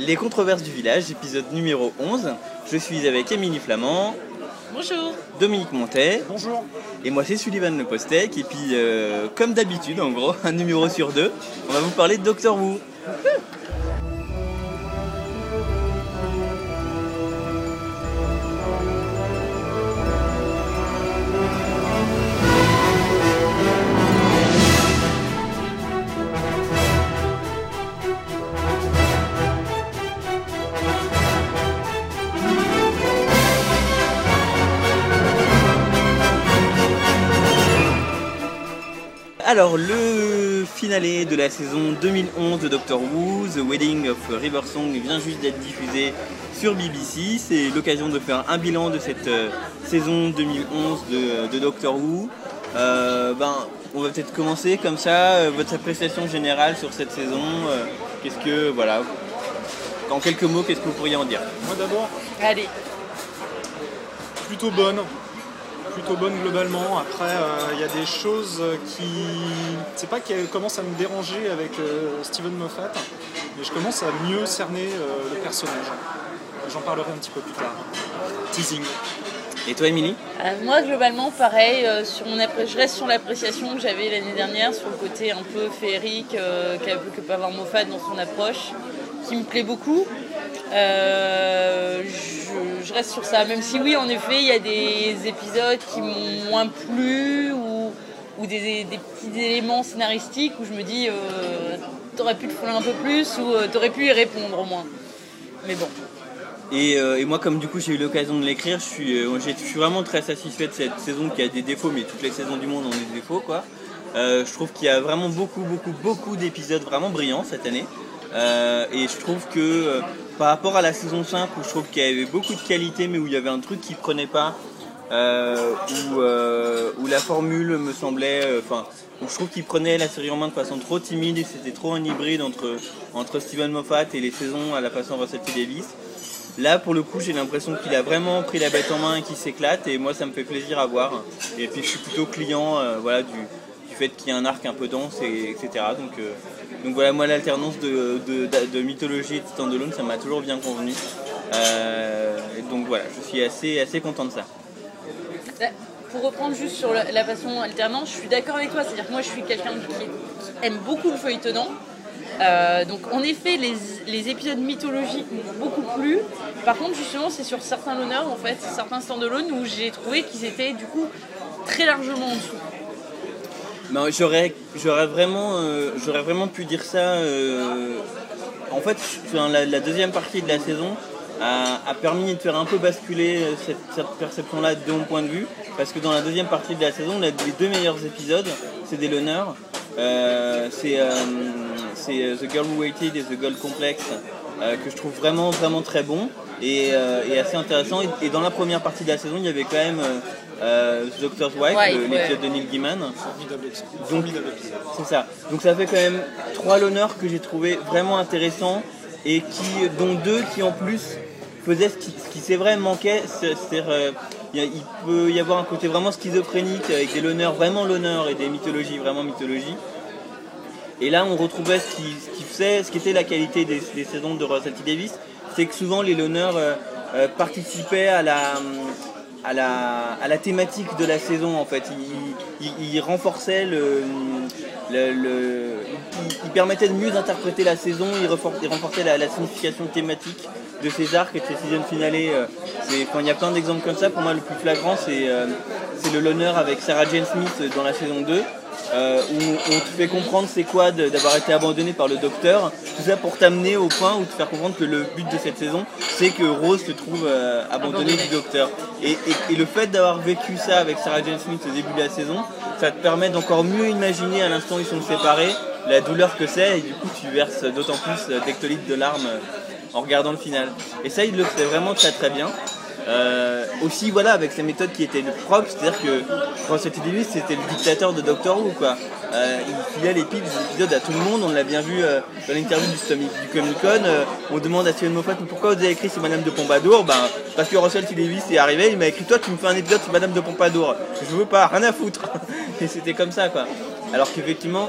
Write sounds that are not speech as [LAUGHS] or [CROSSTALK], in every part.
Les controverses du village, épisode numéro 11. Je suis avec Émilie Flamand, Bonjour. Dominique Montet, Bonjour. et moi c'est Sullivan Le Postec. Et puis, euh, comme d'habitude, en gros, [LAUGHS] un numéro sur deux, on va vous parler de Doctor Who. Alors, le finale de la saison 2011 de Doctor Who, The Wedding of River Song, vient juste d'être diffusé sur BBC. C'est l'occasion de faire un bilan de cette euh, saison 2011 de, de Doctor Who. Euh, ben, on va peut-être commencer comme ça. euh, votre appréciation générale sur cette saison, euh, qu'est-ce que, voilà, en quelques mots, qu'est-ce que vous pourriez en dire? Moi d'abord, Allez. plutôt bonne. Plutôt bonne globalement. Après, euh, il y a des choses qui. C'est pas qu'elles commencent à me déranger avec euh, Steven Moffat, mais je commence à mieux cerner euh, le personnage. J'en parlerai un petit peu plus tard. Teasing. Et toi, Émilie? Euh, moi, globalement, pareil, euh, sur mon appré- je reste sur l'appréciation que j'avais l'année dernière, sur le côté un peu féerique euh, qu'a- que peut avoir Moffat dans son approche, qui me plaît beaucoup. Euh, je, reste sur ça, même si oui, en effet, il y a des épisodes qui m'ont moins plu ou, des, petits éléments scénaristiques où je me dis, euh, t'aurais pu te fouler un peu plus ou euh, t'aurais pu y répondre au moins. Mais bon. Et, moi, comme du coup j'ai eu l'occasion de l'écrire, je suis, je suis vraiment très satisfait de cette saison qui a des défauts, mais toutes les saisons du monde ont des défauts, quoi. Je trouve qu'il y a vraiment beaucoup, beaucoup, beaucoup d'épisodes vraiment brillants cette année. Euh, et je trouve que euh, par rapport à la saison 5, où je trouve qu'il y avait beaucoup de qualité, mais où il y avait un truc qui prenait pas, euh, où, la formule me semblait, enfin, où je trouve qu'il prenait la série en main de façon trop timide et c'était trop un hybride entre, entre Steven Moffat et les saisons à la façon Russell T. Davis. Là, pour le coup, j'ai l'impression qu'il a vraiment pris la bête en main et qu'il s'éclate, et moi, ça me fait plaisir à voir. Et puis, je suis plutôt client voilà, du, fait qu'il y a un arc un peu dense, et, etc. Donc, donc voilà, moi, l'alternance de, de, de- de mythologie et de standalone, ça m'a toujours bien convenu. Euh, donc voilà, je suis assez, assez content de ça. Bah, Pour reprendre juste sur la, façon alternante, je suis d'accord avec toi. C'est-à-dire que moi, je suis quelqu'un qui, aime beaucoup le feuilletonnant. Euh, donc, en effet, les, épisodes mythologiques m'ont beaucoup plu. Par contre, justement, c'est sur certains l'honneur, en fait, certains stand-alone où j'ai trouvé qu'ils étaient du coup très largement en dessous. J'aurais, j'aurais vraiment, euh, j'aurais vraiment pu dire ça. euh, en fait, la, deuxième partie de la saison a, permis de faire un peu basculer euh, cette, perception-là de mon point de vue, parce que dans la deuxième partie de la saison, les deux meilleurs épisodes, c'est des l'honneur. c'est, euh, c'est euh, The Girl Who Waited et The Gold Complex que je trouve vraiment vraiment très bon et, assez intéressant. Et dans la première partie de la saison, il y avait quand même euh, The Doctor's Wife, Ouais, l'épisode de Neil Gaiman. Donc, c'est ça. Donc ça fait quand même trois l'honneur que j'ai trouvé vraiment intéressants et qui, dont deux qui en plus faisaient ce qui, qui c'est vrai manquait. C'est- C'est-à-dire, euh, il peut y avoir un côté vraiment schizophrénique avec des l'honneur, vraiment l'honneur et des mythologies, vraiment mythologie. Et là, on retrouvait ce qui, ce qui faisait, ce qui était la qualité des, des saisons de T. Davis, c'est que souvent les l'honneur euh, participaient à la, à, la, à la thématique de la saison en fait. Il, il, renforçait le, le, il, permettait de mieux interpréter la saison, il, renforçait la, la signification thématique de ces arcs et de ces season finales. euh, enfin, il y a plein d'exemples comme ça. Pour moi, le plus flagrant, c'est euh, le l'honneur avec Sarah Jane Smith dans la saison 2. Euh, où on te fait comprendre c'est quoi d'avoir été abandonné par le docteur, tout ça pour t'amener au point où te faire comprendre que le but de cette saison c'est que Rose se trouve euh, abandonnée du docteur. Et, le fait d'avoir vécu ça avec Sarah Jane Smith au début de la saison, ça te permet d'encore mieux imaginer à l'instant où ils sont séparés la douleur que c'est et du coup tu verses d'autant plus euh, d'hectolitres de larmes euh, en regardant le final. Et ça il le fait vraiment très très bien. Euh, aussi voilà avec ses méthodes qui étaient propres, c'est-à-dire que Russell T. Davis c'était le dictateur de Doctor Who quoi. Euh, il filait les des épisodes à tout le monde, on l'a bien vu euh, dans l'interview du, du Comic Con, on demande à Steven Moffat pourquoi vous avez écrit sur Madame de Pompadour? Ben parce que Russell T. Davis est arrivé, il m'a écrit toi tu me fais un épisode sur Madame de Pompadour. Je veux pas, rien à foutre. [LAUGHS] Et c'était comme ça quoi. Alors qu'effectivement,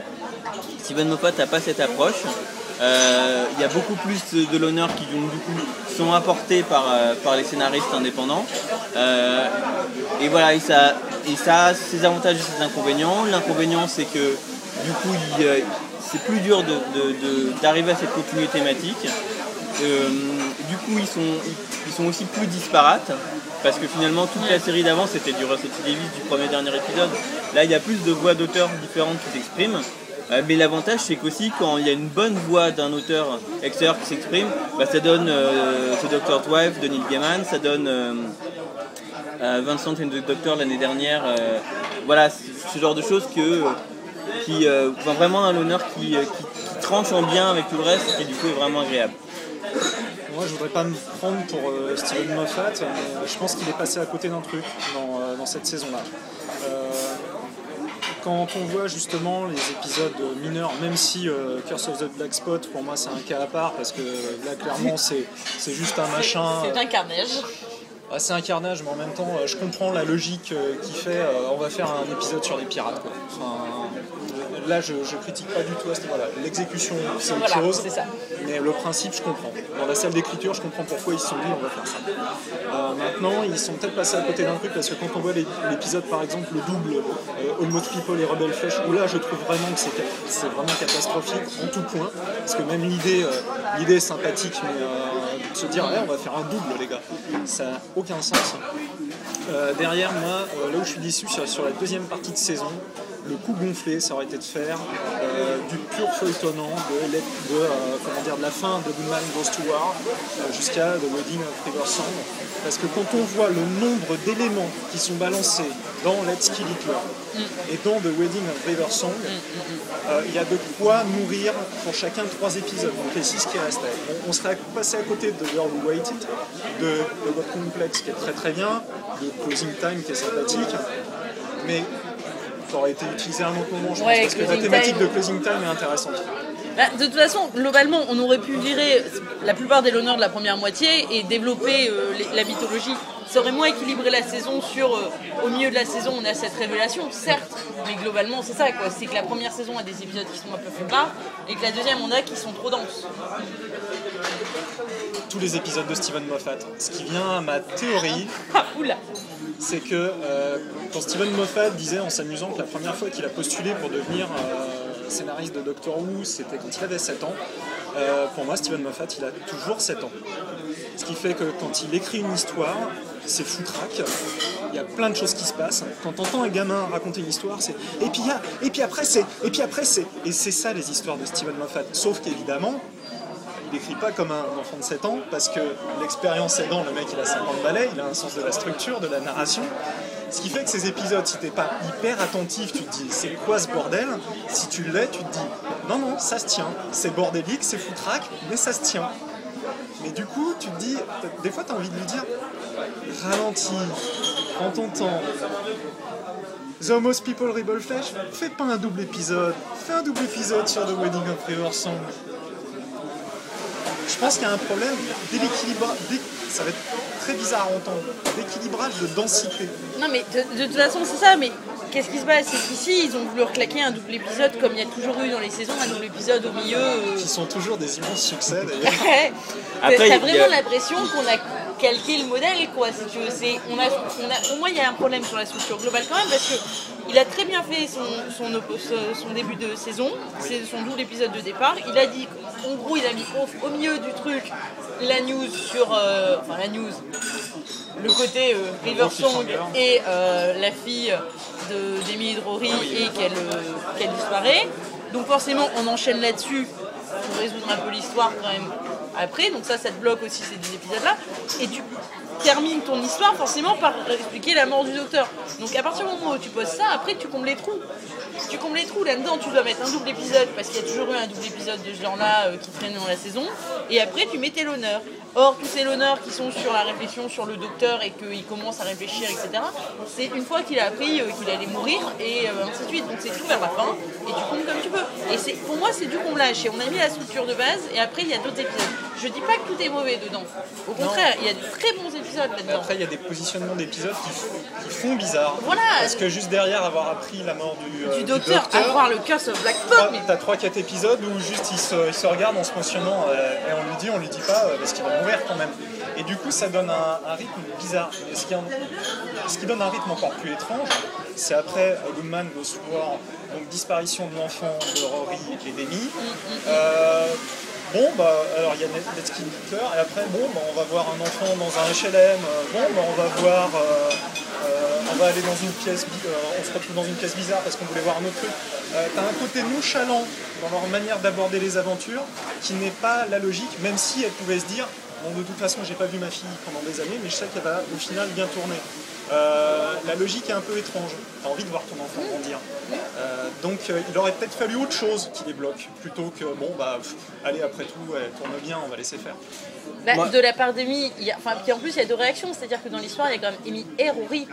Steven Moffat n'a pas cette approche. Euh, Il y a beaucoup plus de l'honneur qui donc, du coup sont apportés par, euh, par les scénaristes indépendants. Euh, et voilà, et ça, et ça a ses avantages et ses inconvénients. L'inconvénient c'est que du coup c'est plus dur d'arriver à cette continuité thématique. Euh, du coup, ils sont, ils sont aussi plus disparates parce que finalement, toute la série d'avant c'était du Russell T. Davis du premier dernier épisode. Là, il y a plus de voix d'auteurs différentes qui s'expriment. Euh, mais l'avantage, c'est qu'aussi, quand il y a une bonne voix d'un auteur extérieur qui s'exprime, bah, ça donne euh, The Doctor's Wife de Neil Gaiman, ça donne euh, euh, Vincent and the Doctor l'année dernière. euh, voilà, ce genre de choses que, qui, euh, enfin, vraiment un honneur qui, euh, tranche en bien avec tout le reste, qui du coup est vraiment agréable. Moi, je voudrais pas me prendre pour euh, Steven Moffat, mais je pense qu'il est passé à côté d'un truc euh, dans cette saison-là. Euh, quand on voit justement les épisodes mineurs, même si euh, Curse of the Black Spot, pour moi, c'est un cas à part, parce que là, clairement, c'est c'est juste un machin. C'est un carnage. Ah, c'est un carnage, mais en même temps, euh, je comprends la logique euh, qui fait euh, on va faire un épisode sur les pirates. quoi. Enfin, là, je, je critique pas du tout à ce niveau-là. L'exécution, c'est autre Voilà, chose. ça. Mais le principe, je comprends. Dans la salle d'écriture, je comprends pourquoi ils se sont dit on va faire ça. Euh, maintenant, ils sont peut-être passés à côté d'un truc parce que quand on voit l'épisode, par exemple, le double euh, Almost People et Rebel Flesh, où là, je trouve vraiment que c'est vraiment catastrophique en tout point. Parce que même l'idée euh, l'idée est sympathique, mais de se dire, on va faire un double, les gars, ça aucun sens. Euh, derrière, moi, euh, là où je suis déçu sur, sur la deuxième partie de saison, le coup gonflé, ça aurait été de faire euh, du pur feuilletonnant de, de, euh, comment dire, de la fin de Good Man Goes to War euh, jusqu'à The Wedding of River Song. Parce que quand on voit le nombre d'éléments qui sont balancés dans Let's Kill Hitler et dans The Wedding of River Song, il y a de quoi nourrir pour chacun trois épisodes. Donc les six qui restent. On, serait passé à côté de The Girl Who Waited, de The God Complex qui est très très bien, de Closing Time qui est sympathique, mais aurait été utilisé à un autre moment, je Ouais, pense, parce que la thématique Time. de Closing Time est intéressante. Bah, de toute façon, globalement, on aurait pu virer la plupart des l'honneur de la première moitié et développer euh, les- la mythologie. Ça aurait moins équilibré la saison sur, euh, au milieu de la saison, on a cette révélation, certes, mais globalement, c'est ça, quoi. C'est que la première saison a des épisodes qui sont un peu faibles et que la deuxième, on a qui sont trop denses. Tous les épisodes de Steven Moffat. Ce qui vient à ma théorie, [LAUGHS] Ah, c'est que euh, quand Steven Moffat disait en s'amusant que la première fois qu'il a postulé pour devenir euh, scénariste de Doctor Who, c'était quand il avait 7 ans, euh, pour moi, Steven Moffat, il a toujours 7 ans. Ce qui fait que quand il écrit une histoire, c'est foutraque. Il y a plein de choses qui se passent. Quand t'entends un gamin raconter une histoire, c'est et puis il y a- et puis après c'est et puis après c'est et c'est ça les histoires de Steven Moffat. Sauf qu'évidemment, il écrit pas comme un enfant de 7 ans parce que l'expérience aidant, le mec il a 50 balais, il a un sens de la structure, de la narration. Ce qui fait que ces épisodes, si t'es pas hyper attentif, tu te dis c'est quoi ce bordel? Si tu l'es, tu te dis non, non, ça se tient. C'est bordélique, c'est foutraque, mais ça se tient. Mais du coup, tu te dis, des fois t'as envie de lui dire ralentis, prends ton temps. The Almost People Rebel Flash, fais pas un double épisode, fais un double épisode sur The Wedding of River Song. Je pense qu'il y a un problème d'équilibrage, ça va être très bizarre à entendre, d'équilibrage de densité. Non mais de, de toute façon c'est ça, mais qu'est-ce qui se passe? C'est qu'ici ils ont voulu reclaquer un double épisode comme il y a toujours eu dans les saisons, un double épisode au milieu. euh, qui sont toujours des immenses succès d'ailleurs. [LAUGHS] Ouais. Après, T'as il y a- vraiment l'impression qu'on a calqué le modèle, quoi. Si tu veux. C'est- on a, on a, pour moi, il y a un problème sur la structure globale quand même, parce que il a très bien fait son, son, son début de saison, c'est son double épisode de départ. Il a dit, en gros, il a mis au, au milieu du truc la news sur, euh, enfin la news, le côté euh, River Song et euh, la fille de d'Emily Drory et qu'elle euh, qu'elle disparaît. Donc forcément, on enchaîne là-dessus pour résoudre un peu l'histoire quand même après. Donc ça, ça te bloque aussi ces deux épisodes-là. Et tu termines ton histoire forcément par expliquer la mort du docteur. Donc à partir du moment où tu poses ça, après tu combles les trous. Tu combles les trous là-dedans, tu dois mettre un double épisode parce qu'il y a toujours eu un double épisode de ce genre-là euh, qui traîne dans la saison. Et après tu mettais l'honneur. Or, tous ces l'honneur qui sont sur la réflexion sur le docteur et qu'il commence à réfléchir, etc., c'est une fois qu'il a appris euh, qu'il allait mourir et euh, ainsi de suite. Donc c'est tout vers la fin et tu combles comme tu peux. Et c'est, pour moi, c'est du comblage. Et on a mis la structure de base et après il y a d'autres épisodes. Je dis pas que tout est mauvais dedans. Au contraire, il y a de très bons épisodes là-dedans. après, il y a des positionnements d'épisodes qui, qui font bizarre. Voilà. Parce que juste derrière avoir appris la mort du, euh, Du docteur, docteur. avoir le curse of Black mais T'as 3-4 épisodes où juste il se, il se regarde en se mentionnant et on lui dit, on lui dit pas parce qu'il va quand même. Et du coup ça donne un, rythme bizarre. Ce, qui ce qui donne un rythme encore plus étrange, c'est après Goodman Goes to War, donc disparition de l'enfant de Rory et d'Amy. Euh, Bon, bah, alors il y a Net- Let's Kill Hitler, et après, bon, bah, on va voir un enfant dans un HLM, euh, bon, bah, on va voir, euh, euh, on va aller dans une pièce, euh, on se retrouve dans une pièce bizarre parce qu'on voulait voir un autre truc. Euh, T'as un côté nonchalant dans leur manière d'aborder les aventures qui n'est pas la logique, même si elle pouvait se dire, bon, de toute façon, j'ai pas vu ma fille pendant des années, mais je sais qu'elle va au final bien tourner. Euh, la logique est un peu étrange. T'as envie de voir ton enfant grandir. Euh, donc euh, il aurait peut-être fallu autre chose qui les bloque, plutôt que bon bah pff, allez après tout, elle tourne bien, on va laisser faire. Bah, Moi- de la part d'Amy, il y a- enfin, puis en plus il y a deux réactions, c'est-à-dire que dans l'histoire il y a quand même Amy et Rory.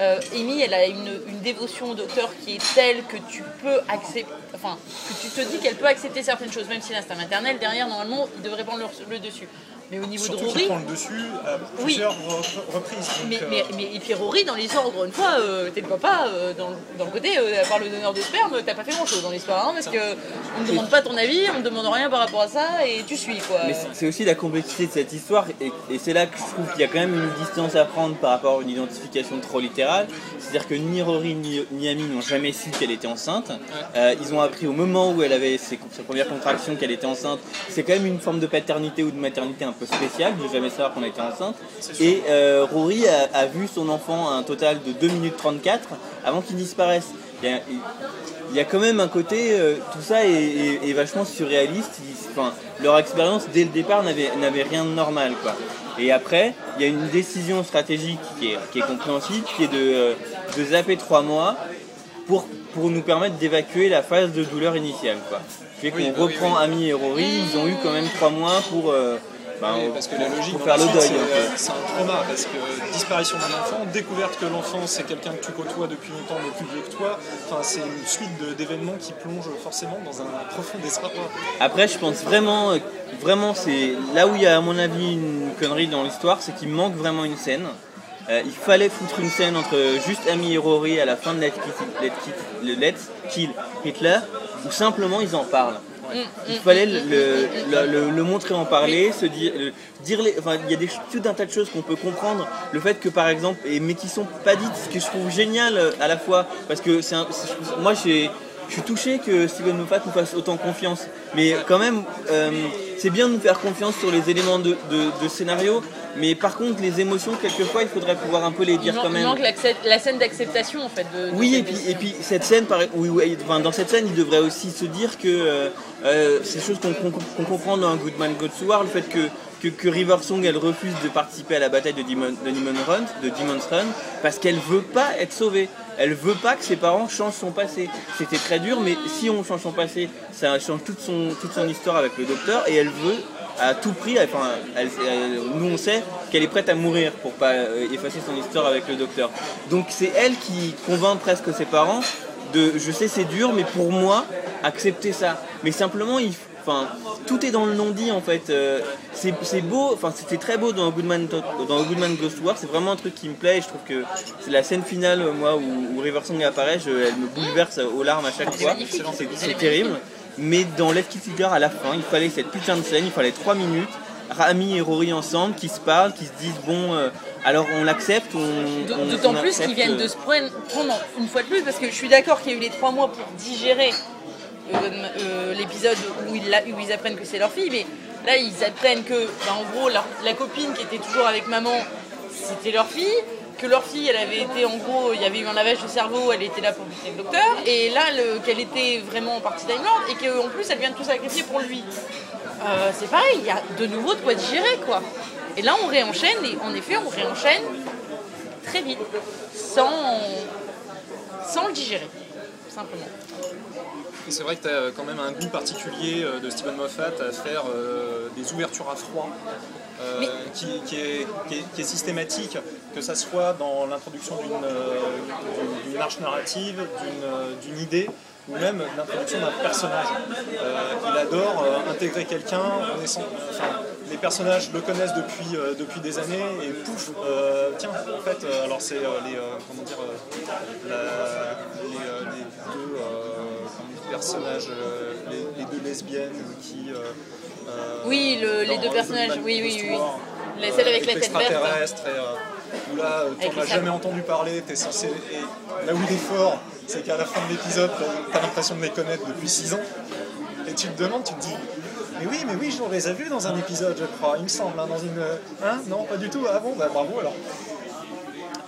Euh, Amy, elle a une, une dévotion au docteur qui est telle que tu peux accepter, enfin, que tu te dis qu'elle peut accepter certaines choses, même si l'instinct maternel, derrière, normalement, il devrait prendre le, le dessus. Mais au niveau Surtout de Rory, prend le dessus à plusieurs re- reprises. donc, mais, euh, mais, mais, et puis Rory, dans l'histoire, encore une fois, euh, t'es le papa, euh, dans, dans le côté, euh, à part le donneur de sperme, t'as pas fait grand chose dans l'histoire, hein, parce que on ne demande pas ton avis, on ne demande rien par rapport à ça, et tu suis, quoi. Mais c'est- aussi la complexité de cette histoire, et, et c'est là que je trouve qu'il y a quand même une distance à prendre par rapport à une identification trop littérale. C'est-à-dire que ni Rory ni, ni Amy n'ont jamais su qu'elle était enceinte. Euh, ils ont appris au moment où elle avait ses, ses premières contractions qu'elle était enceinte. C'est quand même une forme de paternité ou de maternité un peu spéciale, de jamais savoir qu'on était enceinte. Et euh, Rory a, a vu son enfant un total de 2 minutes 34 avant qu'il disparaisse. Il y a, il y a quand même un côté, euh, tout ça est, est- est vachement surréaliste. Ils- enfin, leur expérience dès le départ n'avait rien de normal. Quoi. Et après, il y a une décision stratégique qui est, qui est compréhensible, qui est de, euh, de zapper 3 mois pour, pour nous permettre d'évacuer la phase de douleur initiale. Quoi. Fait qu'on Oui, bah oui, reprend oui. Ami et Rory, ils ont eu quand même 3 mois pour, euh, ben, oui, parce que la logique faire le deuil. c'est, un peu. euh, c'est un trauma parce que disparition d'un enfant, découverte que l'enfant c'est quelqu'un que tu côtoies depuis longtemps mais plus vieux que toi, enfin c'est une suite d'événements qui plongent forcément dans un profond désarroi. Après, je pense vraiment, euh, vraiment, c'est là où il y a à mon avis une connerie dans l'histoire, c'est qu'il manque vraiment une scène. Euh, il fallait foutre une scène entre juste Amy et Rory à la fin de Let's Kill Hitler, où simplement ils en parlent. Il fallait le, le- le- le montrer en parler, se dire, dire les, enfin, il y a des, tout un tas de choses qu'on peut comprendre. Le fait que par exemple, et, mais qui sont pas dites, ce que je trouve génial euh, à la fois, parce que c'est moi j'ai, je suis touché que Steven Moffat nous fasse autant confiance, mais quand même, euh, c'est bien de nous faire confiance sur les éléments de, de- de scénario, mais par contre les émotions quelquefois il faudrait pouvoir un peu les Il, dire quand il même. manque l'accep- la scène d'acceptation en fait de, Oui, et puis, et puis cette scène, par- oui, oui, enfin, dans cette scène, il devrait aussi se dire que euh, euh, c'est chose qu'on comprend dans Goodman Goes War, le fait que, que, River Song elle refuse de participer à la bataille de Demon, de Demon Run, de Demon's Run, parce qu'elle veut pas être sauvée. Elle veut pas que ses parents changent son passé. C'était très dur, mais si on change son passé, ça change toute son, toute histoire avec le docteur, et elle veut à tout prix, enfin, nous on sait qu'elle est prête à mourir pour pas euh, effacer son histoire avec le docteur. Donc c'est elle qui convainc presque ses parents de, je sais c'est dur, mais pour moi, accepter ça. Mais simplement, il, enfin, tout est dans le non-dit en fait. Euh, c'est beau, enfin c'était très beau dans Goodman, dans Goodman Ghost War, c'est vraiment un truc qui me plaît. et Je trouve que c'est la scène finale, moi, où, où River Song apparaît, je- elle me bouleverse aux larmes à chaque fois. C'est- terrible. Mais dans Let's Kill Hitler, à la fin, il fallait cette putain de scène, il fallait 3 minutes. Rami et Rory ensemble, qui se parlent, qui se disent bon, euh, alors on l'accepte, on. D'autant plus qu'ils viennent de euh, se prendre, prendre une fois de plus, parce que je suis d'accord qu'il y a eu les trois mois pour digérer euh, euh, l'épisode où ils, la- où ils apprennent que c'est leur fille, mais là ils apprennent que, bah, en gros, la, la copine qui était toujours avec maman, c'était leur fille, que leur fille, elle avait été, en gros, il y avait eu un lavage de cerveau, elle était là pour buter le docteur, et là le- qu'elle était vraiment en partie Lord, et qu'en plus elle vient de tout sacrifier pour lui. Euh, c'est pareil, il y a de nouveau de quoi digérer, quoi. Et là on réenchaîne, et en effet on réenchaîne très vite, sans, sans le digérer, tout simplement. C'est vrai que tu as quand même un goût particulier euh, de Steven Moffat à faire euh, des ouvertures à froid. euh, qui, qui est, qui est- qui est systématique, que ça soit dans l'introduction d'une euh, arche narrative, euh, d'une idée, ou même l'introduction d'un personnage. Euh, il adore euh, intégrer quelqu'un. Enfin, les personnages le connaissent depuis, euh, depuis des années et pouf, euh, tiens, en fait, euh, alors c'est les, comment dire, la- les, les deux personnages, les, les deux lesbiennes qui. Oui, le- les deux personnages, oui, oui, oui. La- celle avec la tête verte. et, où là, t'en as jamais entendu parler, t'es censé. Et là où il est fort, c'est qu'à la fin de l'épisode, t'as- l'impression de les connaître depuis 6 ans. Et tu te demandes, tu te dis, mais oui, mais oui, on les a vus dans un épisode, je crois, il me semble, hein, dans une. Hein Non, pas du tout. Ah bon, bah bravo alors.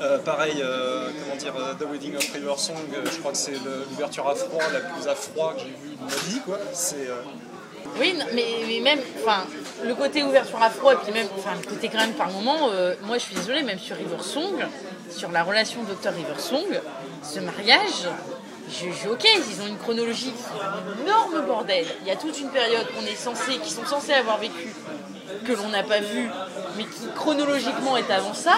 Euh, pareil, euh, comment dire, euh, The Wedding of River Song, je crois que c'est l'ouverture à froid la plus à froid que j'ai vue de ma vie, quoi. Oui, mais, mais même, enfin, le côté ouverture à froid, et puis même, enfin, le côté quand même par moment, moi je suis désolée, même sur River Song, sur la relation Docteur River Song, ce mariage, je, je- ok, ils ont une chronologie énorme bordel. Il y a toute une période qu'on est censé, qui sont censés avoir vécu, que l'on n'a pas vu, mais qui chronologiquement est avant ça.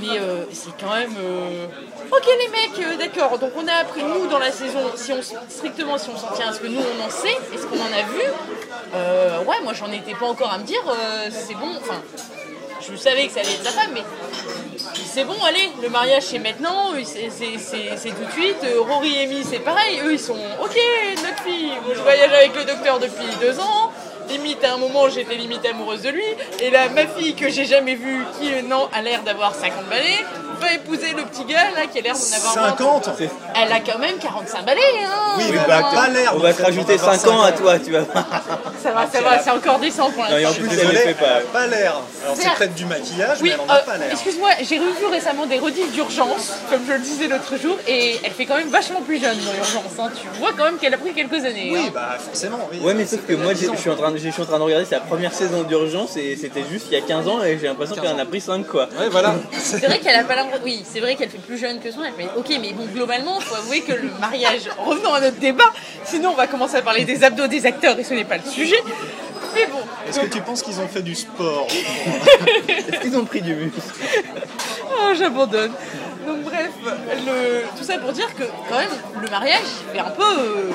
Mais euh, c'est quand même. euh, Ok les mecs, euh, d'accord. Donc on a appris nous dans la saison, strictement si on s'en tient à ce que nous on en sait et ce qu'on en a vu. ouais, moi j'en étais pas encore à me dire c'est bon. Enfin, je savais que ça allait être sa femme, mais c'est bon, allez, le mariage c'est maintenant, c'est- tout de suite. Euh, Rory et Amy c'est pareil, eux ils sont ok, notre fille, je voyage avec le docteur depuis deux ans. Limite, à un moment, j'étais limite amoureuse de lui. Et là, ma fille, que j'ai jamais vue, qui euh, non, a l'air d'avoir 50 balais, va épouser le petit gars, là, qui a l'air d'en avoir 50 C'est- Elle a quand même 45 balais, hein Oui, mais bah, pas l'air. On va te rajouter 5 ans à toi, tu vas voir. Ça va, ça va, c'est encore décent pour Non, et en plus, elle les fait pas. pas l'air. Alors c'est C'est- peut-être du maquillage, Oui, mais elle en a euh, pas l'air. excuse-moi, j'ai revu récemment des rediffs d'urgence, comme je le disais l'autre jour, et elle fait quand même vachement plus jeune dans l'urgence. hein. Tu vois quand même qu'elle a pris quelques années. Oui, hein. bah forcément. Oui. Ouais, mais sauf que moi, 10 j'ai- ans, je suis en train de, je suis en train de regarder sa première saison d'urgence et c'était juste il y a 15 ans et j'ai l'impression 15 qu'elle en a pris 5 quoi. Ouais, voilà. C'est vrai qu'elle a pas Oui, c'est vrai qu'elle fait plus jeune que son âge, mais ok, mais bon, globalement, faut avouer que le mariage. [LAUGHS] Revenons à notre débat, sinon on va commencer à parler des abdos des acteurs et ce n'est pas le sujet. Mais bon, Est-ce que tu penses qu'ils ont fait du sport [LAUGHS] Est-ce qu'ils ont pris du muscle oh, j'abandonne. Donc, bref, le... tout ça pour dire que, quand même, le mariage, fait un peu. euh,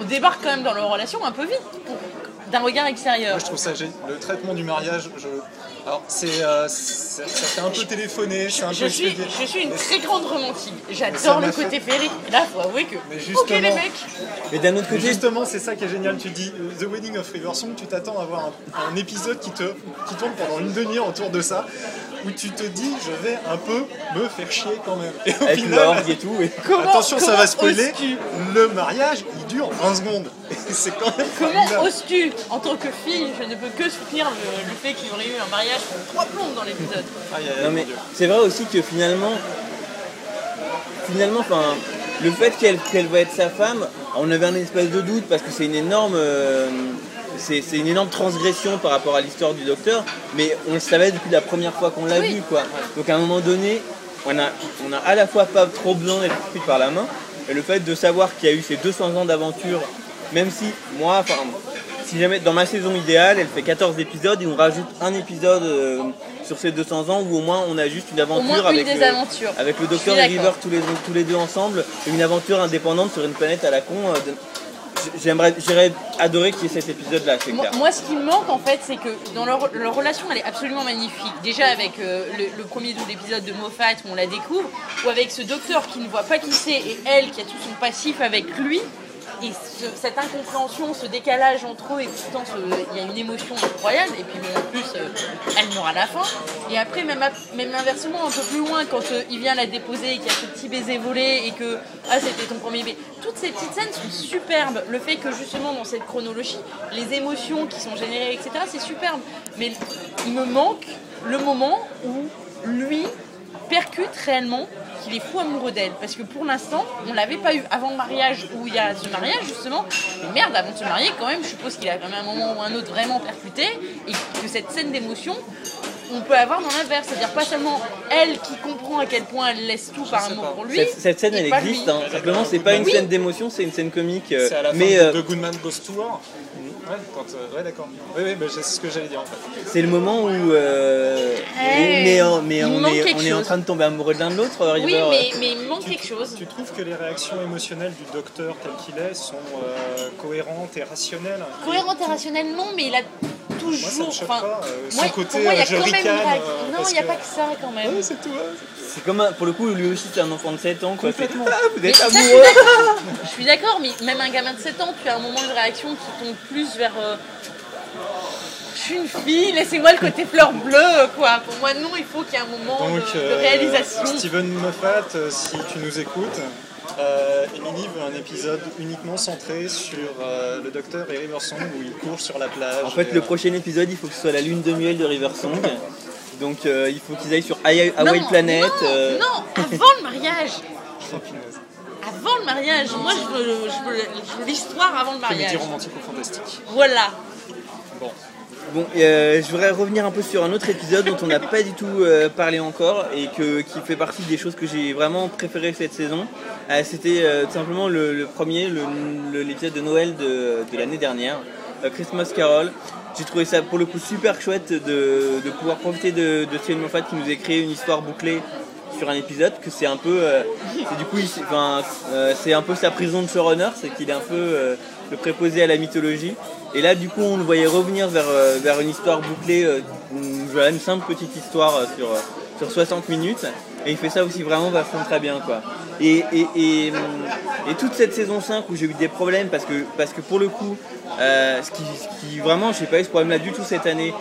On débarque quand même dans leur relation un peu vite, pour- d'un regard extérieur. Moi, je trouve ça génial. Le traitement du mariage, je... alors c'est, euh, ça fait un peu téléphoné, c'est un Je peu suis, expédié. je suis une très grande romantique. J'adore le fait- côté féerique. Et là, faut avouer que. Mais Ok, justement- les mecs. Mais d'un autre côté, justement, c'est ça qui est génial. Tu dis euh, The Wedding of River Song, tu t'attends à avoir un, un épisode qui, te, qui tourne pendant une demi-heure autour de ça, où tu te dis je vais un peu me faire chier quand même. Et au avec final, l'orgue et tout. et- Comment, attention, ça va spoiler. oses-tu Le mariage, il dure 20 secondes. Et c'est quand même Comment oses-tu En tant que fille, je ne peux que soutenir le, le fait qu'il y aurait eu un mariage pour trois plombes dans l'épisode. Non mais c'est vrai aussi que finalement, finalement, enfin, le fait qu'elle qu'elle va être sa femme, on avait un espèce de doute parce que c'est une énorme, euh, c'est une énorme transgression par rapport à l'histoire du docteur, mais on le savait depuis la première fois qu'on l'a Oui. vu quoi. Donc à un moment donné, on a, on a à la fois pas trop besoin d'être pris par la main, et le fait de savoir qu'il y a eu ces 200 ans d'aventure, même si moi, enfin, si jamais dans ma saison idéale, elle fait 14 épisodes et on rajoute un épisode euh, sur ces 200 ans où au moins on a juste une aventure moins avec, le, avec docteur et River tous les, tous les deux ensemble, une aventure indépendante sur une planète à la con. euh, de- J'aimerais, j'aurais adoré qu'il y ait cet épisode-là, c'est Moi, ce qui me manque en fait, c'est que dans leur, leur relation, elle est absolument magnifique. Déjà avec euh, le, le premier double épisode de Moffat où on la découvre, ou avec ce docteur qui ne voit pas qui c'est et elle qui a tout son passif avec lui. Et ce- cette incompréhension, ce décalage entre eux, et pourtant il y a une émotion incroyable. Et puis en plus, euh, elle meurt à la fin. Et après, même, inversement, un peu plus loin, quand euh, il vient la déposer et qu'il y a ce petit baiser volé et que ah c'était ton premier bébé. Toutes ces petites scènes sont superbes. Le fait que justement dans cette chronologie, les émotions qui sont générées, etc., c'est superbe. Mais il me manque le moment où lui percute réellement qu'il est fou amoureux d'elle. Parce que pour l'instant, on l'avait pas eu avant le mariage où il y a ce mariage justement. Mais merde, avant de se marier, quand même, je suppose qu'il a quand même un moment ou un autre vraiment percuté et que cette scène d'émotion, on peut avoir dans l'inverse. C'est-à-dire pas seulement elle qui comprend à quel point elle laisse tout par amour pour lui. Cette, cette scène, elle pas existe. hein. Simplement, c'est pas une Oui. scène d'émotion, c'est une scène comique. euh, C'est à la fin mais de, euh, de Goodman Goes to War. Ouais, quand, euh, ouais d'accord. Oui, oui, mais c'est ce que j'allais dire en fait. c'est le moment où euh, Eh, mais, en- mais on, est, on est en train de tomber amoureux de l'un de l'autre, Oui, River. mais, mais il manque quelque chose. Tu trouves que les réactions émotionnelles du docteur tel qu'il est sont euh, cohérentes et rationnelles? Cohérente et rationnelle, non, mais il a toujours. Enfin, pas. euh, moi, côté, pour moi, il y a euh, quand même une réaction. euh, Non, il n'y a que- pas que ça quand même. Ouais, c'est tout. C'est comme un- pour le coup, lui aussi, c'est un enfant de 7 ans. Quoi. Complètement. C'est, Ah, vous êtes ça, je suis amoureux d'accord. [LAUGHS] Je suis d'accord, mais même un gamin de 7 ans, tu as un moment de réaction qui tombe plus vers. euh, je suis une fille, laissez-moi le côté fleur bleue, quoi. Pour moi, non, il faut qu'il y ait un moment de, Donc, de euh, réalisation. Steven Moffat, si tu nous écoutes, euh, Emily veut un épisode uniquement centré sur euh, le docteur et Riversong où il court sur la plage. En fait, et, le euh, prochain épisode, il faut que ce soit la lune de miel de Riversong. Donc, euh, il faut qu'ils aillent sur Hawaii non, Planet. non, euh, non, avant le mariage. punaise. Avant le mariage. Moi, je veux, je veux- je veux l'histoire avant le mariage. Comédie romantique ou fantastique. Voilà. Bon, Bon, euh, je voudrais revenir un peu sur un autre épisode dont on n'a pas du tout euh, parlé encore et qui fait partie des choses que j'ai vraiment préférées cette saison. Euh, C'était tout simplement le, premier, l'épisode de Noël de, l'année dernière, Christmas Carol. J'ai trouvé ça pour le coup super chouette de, de pouvoir profiter de, de Steven Moffat qui nous a créé une histoire bouclée sur un épisode que c'est un peu euh, du coup euh, c'est un peu sa prison de showrunner c'est qu'il est un peu euh, le préposé à la mythologie. Et là du coup on le voyait revenir vers, vers une histoire bouclée une, simple petite histoire sur, sur 60 minutes. Et il fait ça aussi vraiment vachement très bien quoi. Et, et, toute cette saison 5 où j'ai eu des problèmes parce que, parce que pour le coup ce, qui, ce qui vraiment j'ai pas eu ce problème là du tout cette année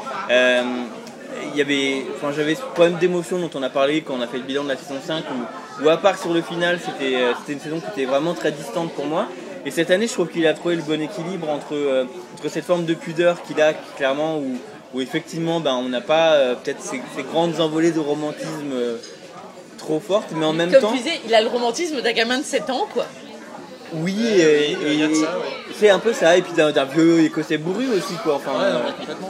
il y avait, enfin, j'avais ce problème d'émotion dont on a parlé quand on a fait le bilan de la saison 5 où, où à part sur le final c'était euh, c'était une saison qui était vraiment très distante pour moi et cette année je trouve qu'il a trouvé le bon équilibre entre, euh, entre cette forme de pudeur qu'il a clairement où, où effectivement ben, on n'a pas euh, peut-être ces, ces grandes envolées de romantisme euh, trop fortes mais en même Comme temps tu disais, il a le romantisme d'un gamin de 7 ans, quoi. oui et- et- ouais. c'est un peu ça et puis d'un d'un vieux écossais bourru aussi quoi enfin Ouais, non, euh, mais complètement.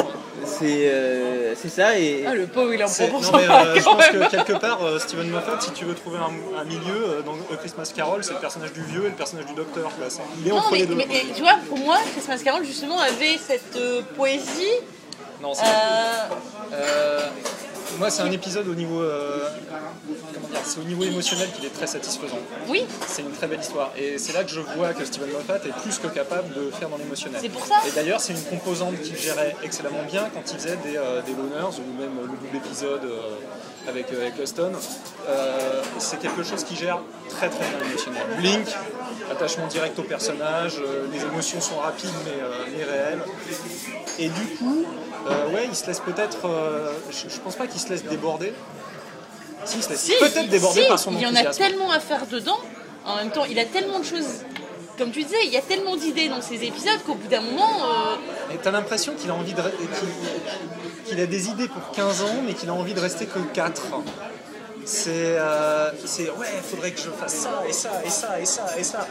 C'est euh, c'est ça et Ah, le pauvre, il en C'est- prend pour non, mais, euh, [LAUGHS] je pense même. que quelque part, euh, Steven Moffat, si tu veux trouver un, un milieu euh, dans A Christmas Carol, c'est le personnage du vieux et le personnage du docteur. C'est- Il est Non, entre mais, les deux. mais- et tu vois, pour moi, Christmas Carol, justement, avait cette euh, poésie. Non, c'est- moi, c'est un épisode au niveau, euh, c'est au niveau émotionnel qu'il est très satisfaisant. oui, C'est une très belle histoire, et c'est là que je vois que Steven Moffat est plus que capable de faire dans l'émotionnel. c'est pour ça. Et d'ailleurs, c'est une composante qu'il gérait excellemment bien quand il faisait des, euh, des loners ou même le double épisode euh, avec, euh, avec Huston. Euh, c'est quelque chose qui gère très très bien l'émotionnel. Blink, attachement direct au personnage, euh, les émotions sont rapides mais, euh, mais réelles. Et du coup, ouais, il se laisse peut-être. je, je pense pas qu'il se laisse déborder. Si, il se laisse Si, peut-être déborder si, par son il y en a tellement à faire dedans. En même temps, il a tellement de choses. Comme tu disais, il y a tellement d'idées dans ces épisodes qu'au bout d'un moment, euh, Et t'as l'impression qu'il a envie de qu'il a des idées pour 15 ans, mais qu'il a envie de rester que 4. C'est, euh, c'est ouais, il faudrait que je fasse ça et ça et ça et ça et ça.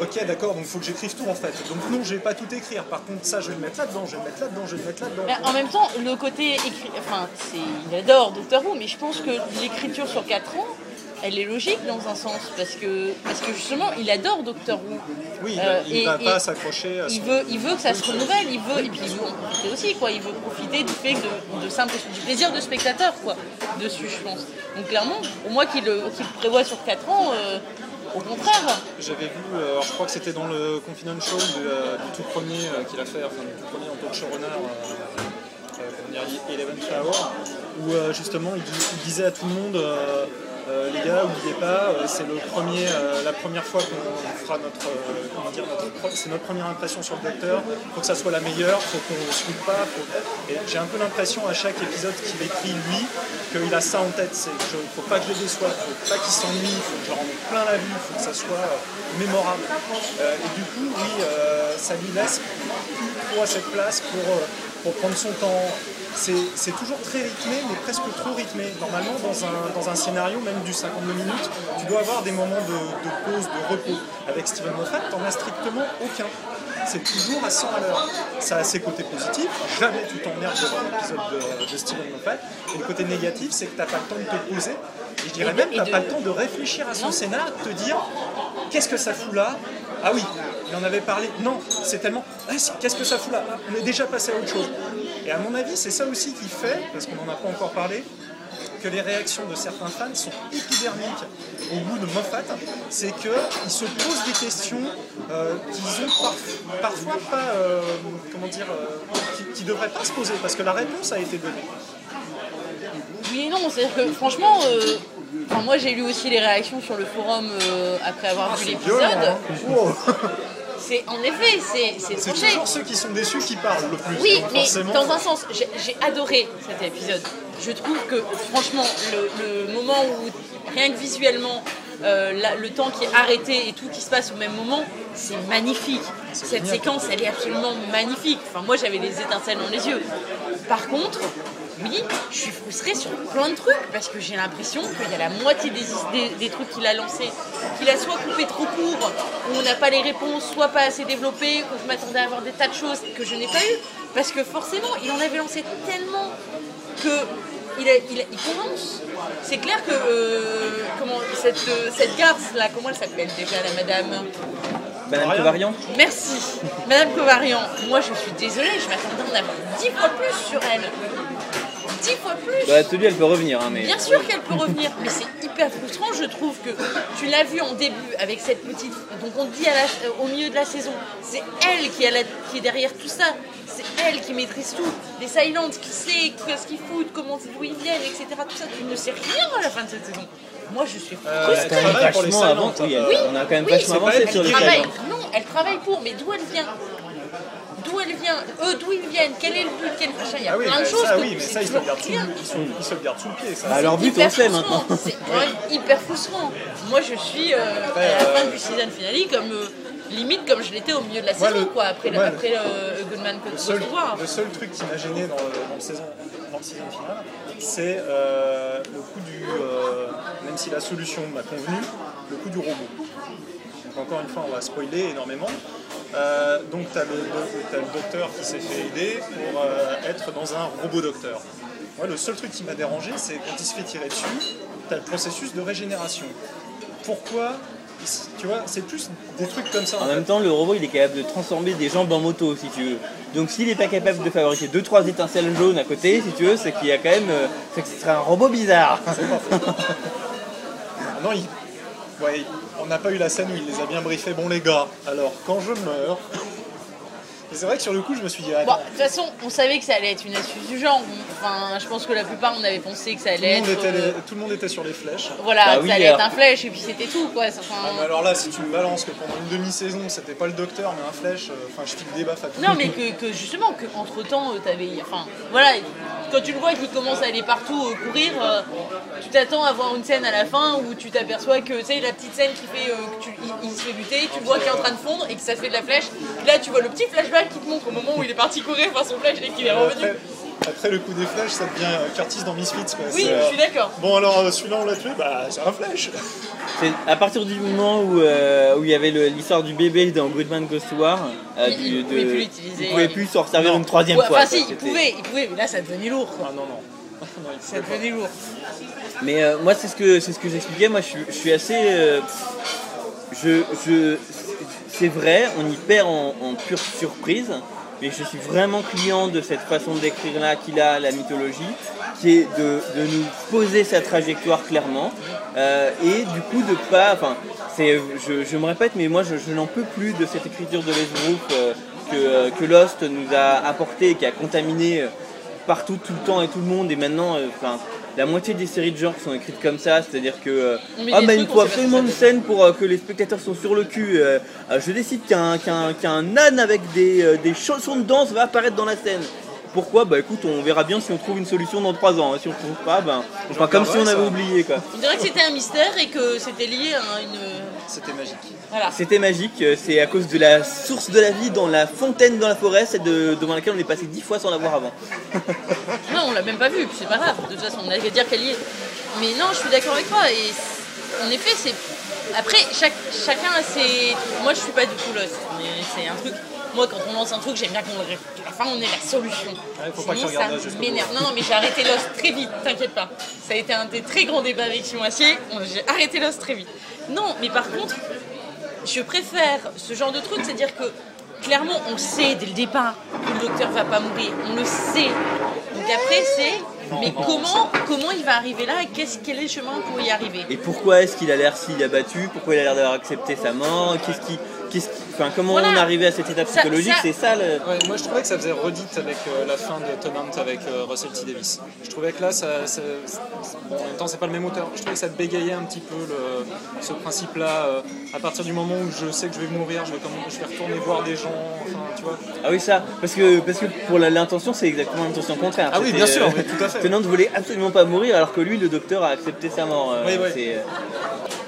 Ok, d'accord, donc il faut que j'écrive tout en fait. Donc non, je vais pas tout écrire. Par contre, ça, je vais le mettre là-dedans, je vais le mettre là-dedans, je vais le mettre là-dedans. en même temps, le côté écrit. Enfin, il adore Doctor Who, mais je pense que l'écriture sur 4 ans, elle est logique dans un sens. Parce que, parce que justement, il adore Doctor Who. Oui, Euh, il et- va et pas s'accrocher à Il son- veut, il veut que ça se renouvelle, il veut, et puis il veut en profiter aussi, quoi. Il veut profiter du fait de, de simple, du plaisir de spectateur, quoi, dessus, je pense. Donc clairement, pour moi, qu'il le, prévoit sur 4 ans, euh, au contraire. J'avais vu, euh, alors je crois que c'était dans le Confidential de, euh, du tout premier euh, qu'il a fait, enfin du tout premier en tant que showrunner, euh, Eleven Flower, où justement il disait à tout le monde, euh, les gars, n'oubliez pas, euh, c'est le premier, euh, la première fois qu'on fera notre, comment dire, notre c'est notre première impression sur le docteur. Il faut que ça soit la meilleure, faut qu'on ne se pas. Et j'ai un peu l'impression à chaque épisode qu'il écrit lui qu'il a ça en tête. C'est je- faut pas que je le déçoive, faut pas qu'il s'ennuie, faut que je rende plein la vue, faut que ça soit mémorable. Et du coup, oui, ça lui laisse trop à cette place pour, pour prendre son temps. C'est toujours très rythmé, mais presque trop rythmé. Normalement, dans un, dans un scénario, même du 52 minutes, tu dois avoir des moments de, de pause, de repos. Avec Steven Moffat, t'en as strictement aucun. C'est toujours à 100 à l'heure. Ça a ses côtés positifs, jamais tu t'emmerdes devant un épisode de, de Steven Moffat. Et le côté négatif, c'est que t'as pas le temps de te poser. Et je dirais Et même, t'as de- pas le temps de réfléchir à son scénar, de te dire qu'est-ce que ça fout là? Ah oui, il en avait parlé. Non, c'est tellement. Ah, qu'est-ce que ça fout là? Ah, On est déjà passé à autre chose. Et à mon avis, c'est ça aussi qui fait, parce qu'on n'en a pas encore parlé, que les réactions de certains fans sont épidermiques au goût de Moffat, c'est qu'ils se posent des questions euh, qu'ils ont parf- parfois pas, euh, comment dire, euh, qui, qui devraient pas se poser, parce que la réponse a été donnée. Oui et non, c'est-à-dire que franchement, euh, moi j'ai lu aussi les réactions sur le forum euh, après avoir vu l'épisode. [LAUGHS] C'est en effet, c'est c'est C'est toujours ceux qui sont déçus qui parlent le plus. Oui, donc mais forcément. dans un sens, j'ai j'ai adoré cet épisode. Je trouve que franchement, le, le moment où rien que visuellement, euh, la- le temps qui est arrêté et tout qui se passe au même moment, c'est magnifique. Cette génial. séquence, elle est absolument magnifique. Enfin, moi, j'avais des étincelles dans les yeux. Par contre, oui, je suis frustrée sur plein de trucs parce que j'ai l'impression qu'il y a la moitié des, des, des trucs qu'il a lancés, qu'il a soit coupé trop court, où on n'a pas les réponses, soit pas assez développées, où je m'attendais à avoir des tas de choses que je n'ai pas eu. Parce que forcément, il en avait lancé tellement que il, a- il, a- il commence. C'est clair que euh, comment, cette, euh, cette garce là, comment elle s'appelle déjà la madame? Madame. Covariant Merci. Madame Covariant, moi je suis désolée, je m'attendais à en avoir dix fois plus sur elle. Dix fois plus. Bah, celui, elle peut revenir, hein, mais. Bien sûr qu'elle peut revenir, mais c'est hyper frustrant, je trouve que tu l'as vu en début avec cette petite. Donc on te dit à la- au milieu de la saison, c'est elle qui, a la- qui est derrière tout ça, c'est elle qui maîtrise tout. Les Silents, qui sait qu'est-ce qu'ils foutent, comment d'où ils viennent, etc. Tout ça, tu ne sais rien à la fin de cette saison. Moi je suis Euh, frustrée. les Silent, oui, euh, elle- on a quand même Oui, vachement avancé sur qui le Elle travaille, Silent. non, elle travaille pour, mais d'où elle vient? D'où elle vient Eux, d'où ils viennent Quel est le but Quel machin Il y a Ah oui, plein de choses. ça, que oui, mais ça, ils se le gardent sous, ils sont- ils se le gardent sous le pied. Ça. Bah, alors, but, on sait maintenant. C'est même hyper frustrant. Moi, je suis euh, à la fin du season finale comme euh, limite comme je l'étais au milieu de la saison, le- quoi. Après, le- après euh, Goodman le Code seul, voir. le seul truc qui m'a gêné dans le, dans le saison, dans le season final, c'est euh, le coup du. euh, même si la solution m'a convenu, le coup du robot. Donc, encore une fois, on va spoiler énormément. Euh, donc, tu as, le docteur qui s'est fait aider pour euh, être dans un robot docteur. Moi, le seul truc qui m'a dérangé, c'est quand il se fait tirer dessus, tu as le processus de régénération. Pourquoi Tu vois, c'est plus des trucs comme ça. En en même fait. temps, le robot il est capable de transformer des jambes en moto si tu veux. Donc s'il n'est pas capable de fabriquer 2-3 étincelles jaunes à côté, si tu veux, c'est qu'il y a quand même. euh, c'est que ce serait un robot bizarre. Ah [LAUGHS] non, il- ouais, on n'a pas eu la scène où il les a bien briefés. Bon, les gars, alors, quand je meurs. C'est vrai que sur le coup, je me suis dit, Bon, de toute façon, on savait que ça allait être une astuce du genre. Enfin, je pense que la plupart, on avait pensé que ça tout, le allait monde être. était, euh, tout le monde était sur les flèches. Voilà, Bah que oui, ça allait alors. être un flèche et puis c'était tout, quoi. Enfin, Ah, mais alors là, si tu me balances que pendant une demi-saison, c'était pas le docteur, mais un flèche, euh, enfin, je file des baffes à tout. Non, mais que, que justement, que entre temps, t'avais. Enfin, voilà, quand tu le vois qu'il commence à aller partout, euh, courir, euh, tu t'attends à voir une scène à la fin où tu t'aperçois que, tu sais, la petite scène qui fait. euh, que tu, il, il se fait lutter, tu vois qu'il est en train de fondre et que ça se fait de la flèche. Là, tu vois le petit flashback qui te montre au moment où il est parti courir voir son flèche et qu'il est revenu. Après, après le coup des flèches, ça devient euh, Curtis dans Misfits. Quoi. Oui, euh, je suis d'accord. Bon, alors euh, celui-là, on l'a tué, bah, c'est un flèche. C'est à partir du moment où, euh, où il y avait le- l'histoire du bébé dans Goodman Ghost War, euh, Il- du- il pouvait plus l'utiliser. il pouvait plus s'en servir une troisième Ouais, fois. Enfin, quoi. si, il C'était- pouvait, il pouvait, mais là, ça devenait lourd, quoi. Ah non, non. Non, [LAUGHS] il Ça devenait lourd. Mais euh, moi, c'est ce que c'est ce que j'expliquais. Moi, je, suis- je suis assez. euh, je, je, c'est vrai, on y perd en, pure surprise, mais je suis vraiment client de cette façon d'écrire là qu'il a la mythologie, qui est de, de nous poser sa trajectoire clairement euh, et du coup de pas. Enfin, c'est, je, je me répète, mais moi, je, je n'en peux plus de cette écriture de Les Group euh, que, euh, que Lost nous a apporté et qui a contaminé. partout, tout le temps et tout le monde. Et maintenant, enfin, la moitié des séries de genre sont écrites comme ça, c'est-à-dire que euh, ah bah, il faut absolument une scène pour euh, que les spectateurs sont sur le cul. euh, euh, je décide qu'un qu'un qu'un âne avec des, euh, des chansons de danse va apparaître dans la scène. Pourquoi? Bah écoute, on verra bien si on trouve une solution dans 3 ans. hein. Si on trouve pas, ben, on fera comme si on avait oublié quoi. On dirait que c'était un mystère et que c'était lié à une. C'était magique. Voilà. C'était magique, euh, c'est à cause de la source de la vie dans la fontaine dans la forêt, celle de, devant laquelle on est passé 10 fois sans la voir avant. [LAUGHS] Non, on l'a même pas vu, puis c'est pas grave. De toute façon, on a qu'à dire qu'elle y est. Mais non, je suis d'accord avec toi. Et en effet, c'est. Après, chaque, chacun a ses. Moi, je suis pas du tout lost. Mais c'est un truc. Moi, quand on lance un truc, j'aime bien qu'on qu'à la fin, on ait la solution. Ouais, faut pas que Sinon, ça m'énerve. Non, non, mais j'ai arrêté Lost très vite, t'inquiète pas. Ça a été un des très grands débats avec Simon Assier. J'ai arrêté Lost très vite. Non, mais par contre, je préfère ce genre de truc, c'est-à-dire que clairement, on sait dès le départ que le docteur va pas mourir. On le sait. Donc après, c'est Mais comment, comment il va arriver là et qu'est-ce, quel est le chemin pour y arriver? Et pourquoi est-ce qu'il a l'air si abattu? Pourquoi il a l'air d'avoir accepté sa mort? Qu'est-ce qui, qu'est-ce qui- enfin, comment Voilà. on est arrivé à cette étape psychologique ça- C'est ça le. Ouais, moi je trouvais que ça faisait redite avec euh, la fin de Tom Hunt avec euh, Russell T. Davis. Je trouvais que là, ça, ça- bon, en même temps, c'est pas le même auteur. Je trouvais que ça bégayait un petit peu le- ce principe-là. euh, à partir du moment où je sais que je vais mourir, je vais, comment- je vais retourner voir des gens. Enfin, tu vois. Ah oui ça, parce que parce que pour l'intention c'est exactement l'intention contraire. Ah oui, bien sûr, euh, oui, tout à fait. Tennant voulait absolument pas mourir alors que lui le docteur a accepté sa mort. euh, Oui, oui. c'est, euh,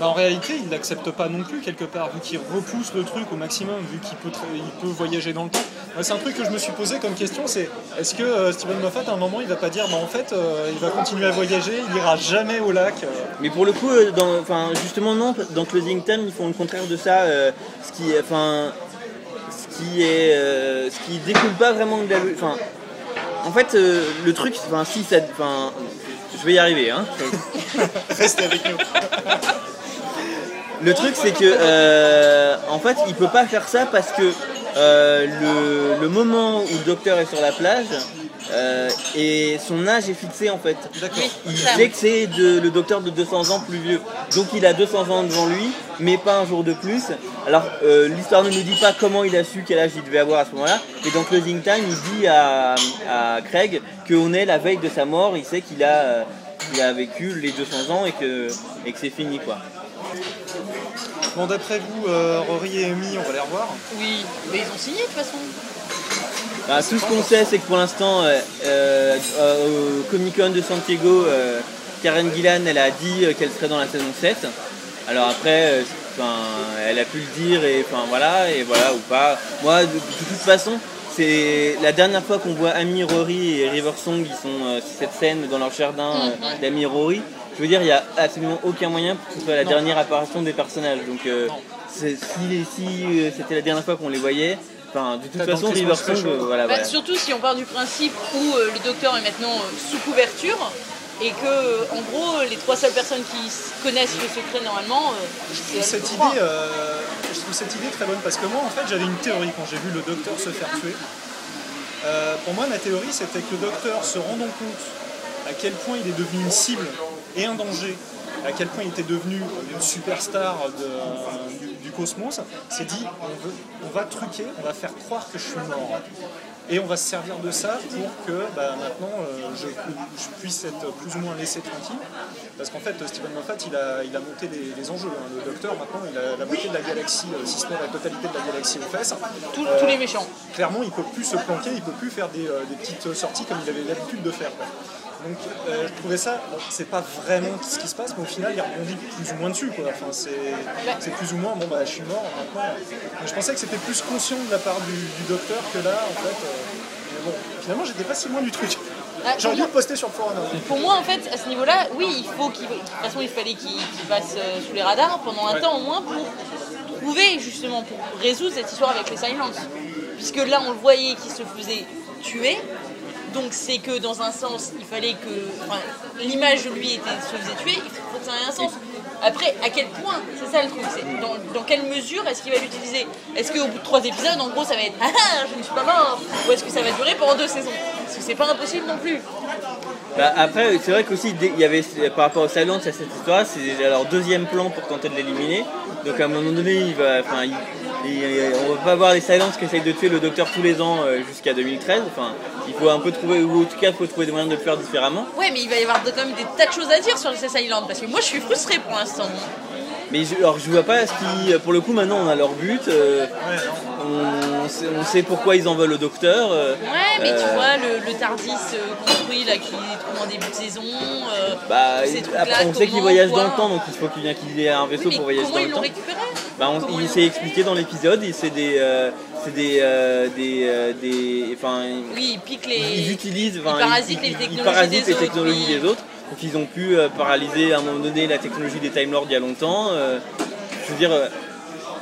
Bah, en réalité, il l'accepte pas non plus quelque part, vu qu'il repousse le truc au maximum, vu qu'il peut, il peut voyager dans le temps. C'est un truc que je me suis posé comme question, c'est est-ce que euh, Steven Moffat, à un moment, il va pas dire, bah en fait, euh, il va continuer à voyager, il ira jamais au lac. euh. Mais pour le coup, euh, dans, enfin, justement non, dans Closing Time, ils font le contraire de ça, euh, ce qui, enfin, ce qui est, euh, ce qui découle pas vraiment de la, enfin, en fait, euh, le truc, enfin, si ça, enfin, je vais y arriver, hein. [LAUGHS] Restez avec nous. Le truc, c'est que, euh, en fait, il peut pas faire ça parce que euh, le, le moment où le docteur est sur la plage, euh, et son âge est fixé en fait. Il sait que c'est de- le docteur de 200 ans plus vieux. Donc il a 200 ans devant lui, mais pas un jour de plus. Alors euh, l'histoire ne nous dit pas comment il a su quel âge il devait avoir à ce moment-là. Et dans Closing Time, il dit à, à Craig qu'on est la veille de sa mort. Il sait qu'il a, qu'il a vécu les 200 ans et que, et que c'est fini quoi. Bon, d'après vous, euh, Rory et Amy, on va les revoir. Oui, mais ils ont signé de toute façon. Bah, tout ce qu'on sait, c'est que pour l'instant, euh, euh, au Comic Con de Santiago, euh, Karen Gillan, elle a dit qu'elle serait dans la saison 7. Alors après, euh, enfin, elle a pu le dire et enfin voilà, et voilà ou pas. Moi, de, de toute façon, c'est la dernière fois qu'on voit Amy, Rory et Riversong, ils sont euh, sur cette scène dans leur jardin euh, d'Amy Rory. Je veux dire, il n'y a absolument aucun moyen pour que ce soit la Non. dernière apparition des personnages. Donc, euh, si, si euh, c'était la dernière fois qu'on les voyait, enfin, de toute façon, Riversong, Special. euh, voilà, Bah, voilà. Surtout si on part du principe où euh, le docteur est maintenant euh, sous couverture et que, en gros, les trois seules personnes qui connaissent le secret normalement, c'est elles Cette trois. idée, euh, je trouve cette idée très bonne parce que moi, en fait, j'avais une théorie quand j'ai vu le docteur se faire tuer. Euh, pour moi, ma théorie, c'était que le docteur, se rendant compte à quel point il est devenu une cible et un danger, à quel point il était devenu une superstar de- du, du cosmos, s'est dit on, veut- on va truquer, on va faire croire que je suis mort. Et on va se servir de ça pour que bah, maintenant euh, je, je puisse être plus ou moins laissé tranquille. Parce qu'en fait, Steven Moffat, il a, il a monté les, les enjeux. hein. Le docteur, maintenant, il a la moitié de la galaxie, euh, si ce n'est la totalité de la galaxie aux fesses. Tous, Euh, tous les méchants. clairement, il peut plus se planquer, il peut plus faire des, euh, des petites sorties comme il avait l'habitude de faire. quoi. Donc, euh, je trouvais ça, c'est pas vraiment ce qui se passe, mais au final, il rebondit plus ou moins dessus. Quoi. Enfin, c'est, c'est plus ou moins, bon, bah, je suis mort maintenant. Donc, je pensais que c'était plus conscient de la part du, du docteur que là, en fait. euh, mais bon, finalement, j'étais pas si loin du truc. Ah, J'aurais dû pour le poster sur le forum. hein. Pour moi, en fait, à ce niveau-là, oui, il faut qu'il. De toute façon, il fallait qu'il passe euh, sous les radars pendant un Ouais. temps au moins pour trouver, justement, pour résoudre cette histoire avec les Silence. Puisque là, on le voyait qu'il se faisait tuer. Donc, c'est que dans un sens, il fallait que. L'image de lui était, se faisait tuer, il faut que ça ait un sens. Après, à quel point C'est ça le truc. C'est dans, quelle mesure est-ce qu'il va l'utiliser? Est-ce qu'au bout de trois épisodes, en gros, ça va être Ah ah, je ne suis pas mort? Ou est-ce que ça va durer pendant deux saisons? Parce que c'est pas impossible non plus. Bah, après, c'est vrai qu'aussi, il y avait par rapport au Silence à cette histoire, c'est leur deuxième plan pour tenter de l'éliminer. Donc à un moment donné, il va, enfin, on va pas voir les Silence qui essayent de tuer le Docteur tous les ans euh, jusqu'à 2013. Enfin, il faut un peu trouver, ou en tout cas, il faut trouver des moyens de le faire différemment. Ouais, mais il va y avoir quand même des tas de choses à dire sur les Island parce que moi je suis frustrée pour l'instant. Mais je, alors, je vois pas ce qui, pour le coup, maintenant, on a leur but. euh, on, sait, on sait pourquoi ils en veulent au Docteur. euh, Ouais, mais tu Euh. vois, le, le Tardis construit là qui trouve en début de saison. euh, bah, ces après, on sait qu'il voyage quoi. dans le temps, donc il faut qu'il vienne qu'il ait un vaisseau oui, pour voyager dans le temps. récupéré Bah, on- il s'est expliqué dans l'épisode, c'est des, c'est des, des, des, enfin, Oui, ils piquent les. ils utilisent, ils parasitent les ils- ils technologies parasitent des les technologies des autres. Donc ils ont pu euh, paralyser à un moment donné la technologie des Time Lords il y a longtemps. euh, je veux dire, euh,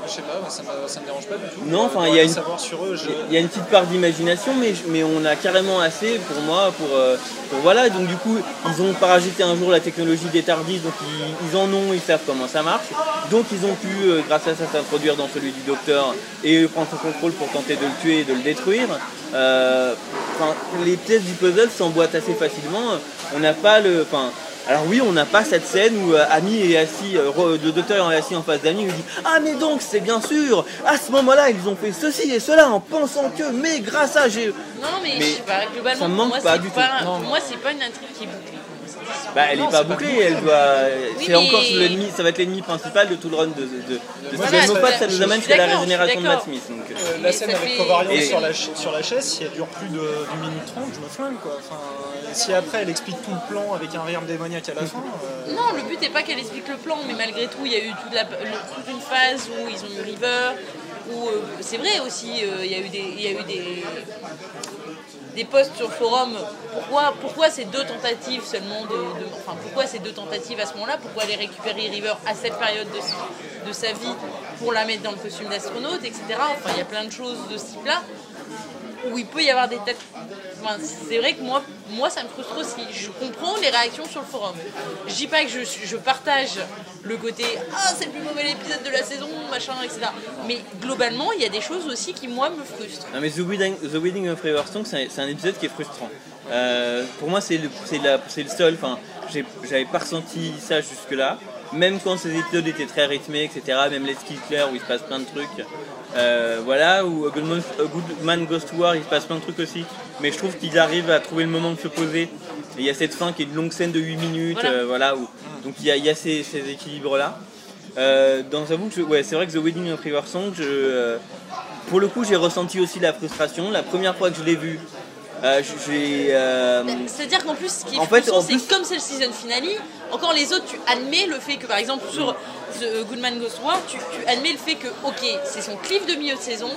je sais pas, ça me, ça me dérange pas du tout. Non, enfin, il y a une- savoir sur eux. je- Il y a une petite part d'imagination, mais, mais on a carrément assez pour moi. Pour, pour- voilà, donc du coup, ils ont parasité un jour la technologie des Tardis, donc ils, ils en ont, ils savent comment ça marche. Donc ils ont pu, grâce à ça, s'introduire dans celui du Docteur et prendre son contrôle pour tenter de le tuer et de le détruire. Euh, enfin, les pièces du puzzle s'emboîtent assez facilement. On n'a pas le. Enfin, alors oui, on n'a pas cette scène où euh, Ami est assis, euh, le docteur est assis en face d'Ami, il lui dit Ah mais donc c'est bien sûr, à ce moment-là ils ont fait ceci et cela en pensant que, mais grâce à j'ai... Non, mais, Mais je sais pas, globalement, ça me pour manque moi, pas c'est du tout. Non, pour moi, c'est pas une intrigue qui est bouclée. Bah elle Non, est pas bouclée, bouclé. elle doit... Oui, c'est mais- encore l'ennemi, ça va être l'ennemi principal de tout le run de, de, de, de Voilà, Steven Moffat, ça je nous suis amène jusqu'à la d'accord, je suis régénération de Matt d'accord. Smith. Donc, euh, Euh, Mais la scène ça avec fait- Covariant Et- sur, la, ch- sur la chaise, si elle dure plus de- d'une minute trente, je me flingue quoi. Enfin, et si après elle explique tout le plan avec un rire démoniaque à la fin, euh, Non, le but n'est pas qu'elle explique le plan, mais malgré tout, il y a eu toute, la- le- toute une phase où ils ont eu River, où euh, c'est vrai aussi, euh, il y a eu des, il y a eu des, des posts sur forum. Pourquoi, ces deux tentatives seulement de, de- enfin pourquoi ces deux tentatives à ce moment-là? Pourquoi aller récupérer River à cette période de, de sa vie pour la mettre dans le costume d'astronaute, etc. Enfin, il y a plein de choses de ce type-là où il peut y avoir des têtes. C'est vrai que moi, moi, ça me frustre aussi. Je comprends les réactions sur le forum. Je dis pas que je, je partage le côté ah c'est le plus mauvais épisode de la saison, machin, etc. Mais globalement, il y a des choses aussi qui moi me frustrent. Non mais The Wedding, The Wedding of c'est un, un épisode qui est frustrant. Euh, pour moi, c'est le, le seul. Enfin, j'avais pas ressenti ça jusque-là. Même quand ces épisodes étaient très rythmés, etc. Même les skills clairs où il se passe plein de trucs. Euh, voilà, où A Good, Man, A Good Man Goes to War, il se passe plein de trucs aussi. Mais je trouve qu'ils arrivent à trouver le moment de se poser. Et il y a cette fin qui est une longue scène de 8 minutes. Voilà. euh, voilà, où, donc il y a, il y a ces, ces équilibres-là. Euh, dans que je- ouais, c'est vrai que The Wedding of River Song, je, pour le coup, j'ai ressenti aussi la frustration. La première fois que je l'ai vu, euh, j'ai. euh, C'est-à-dire qu'en plus, ce qui est En fait, frustrant, en c'est plus- comme c'est le season finale, encore les autres, tu admets le fait que, par exemple, sur The Goodman Ghost War, tu, tu admets le fait que, ok, c'est son cliff de milieu de saison,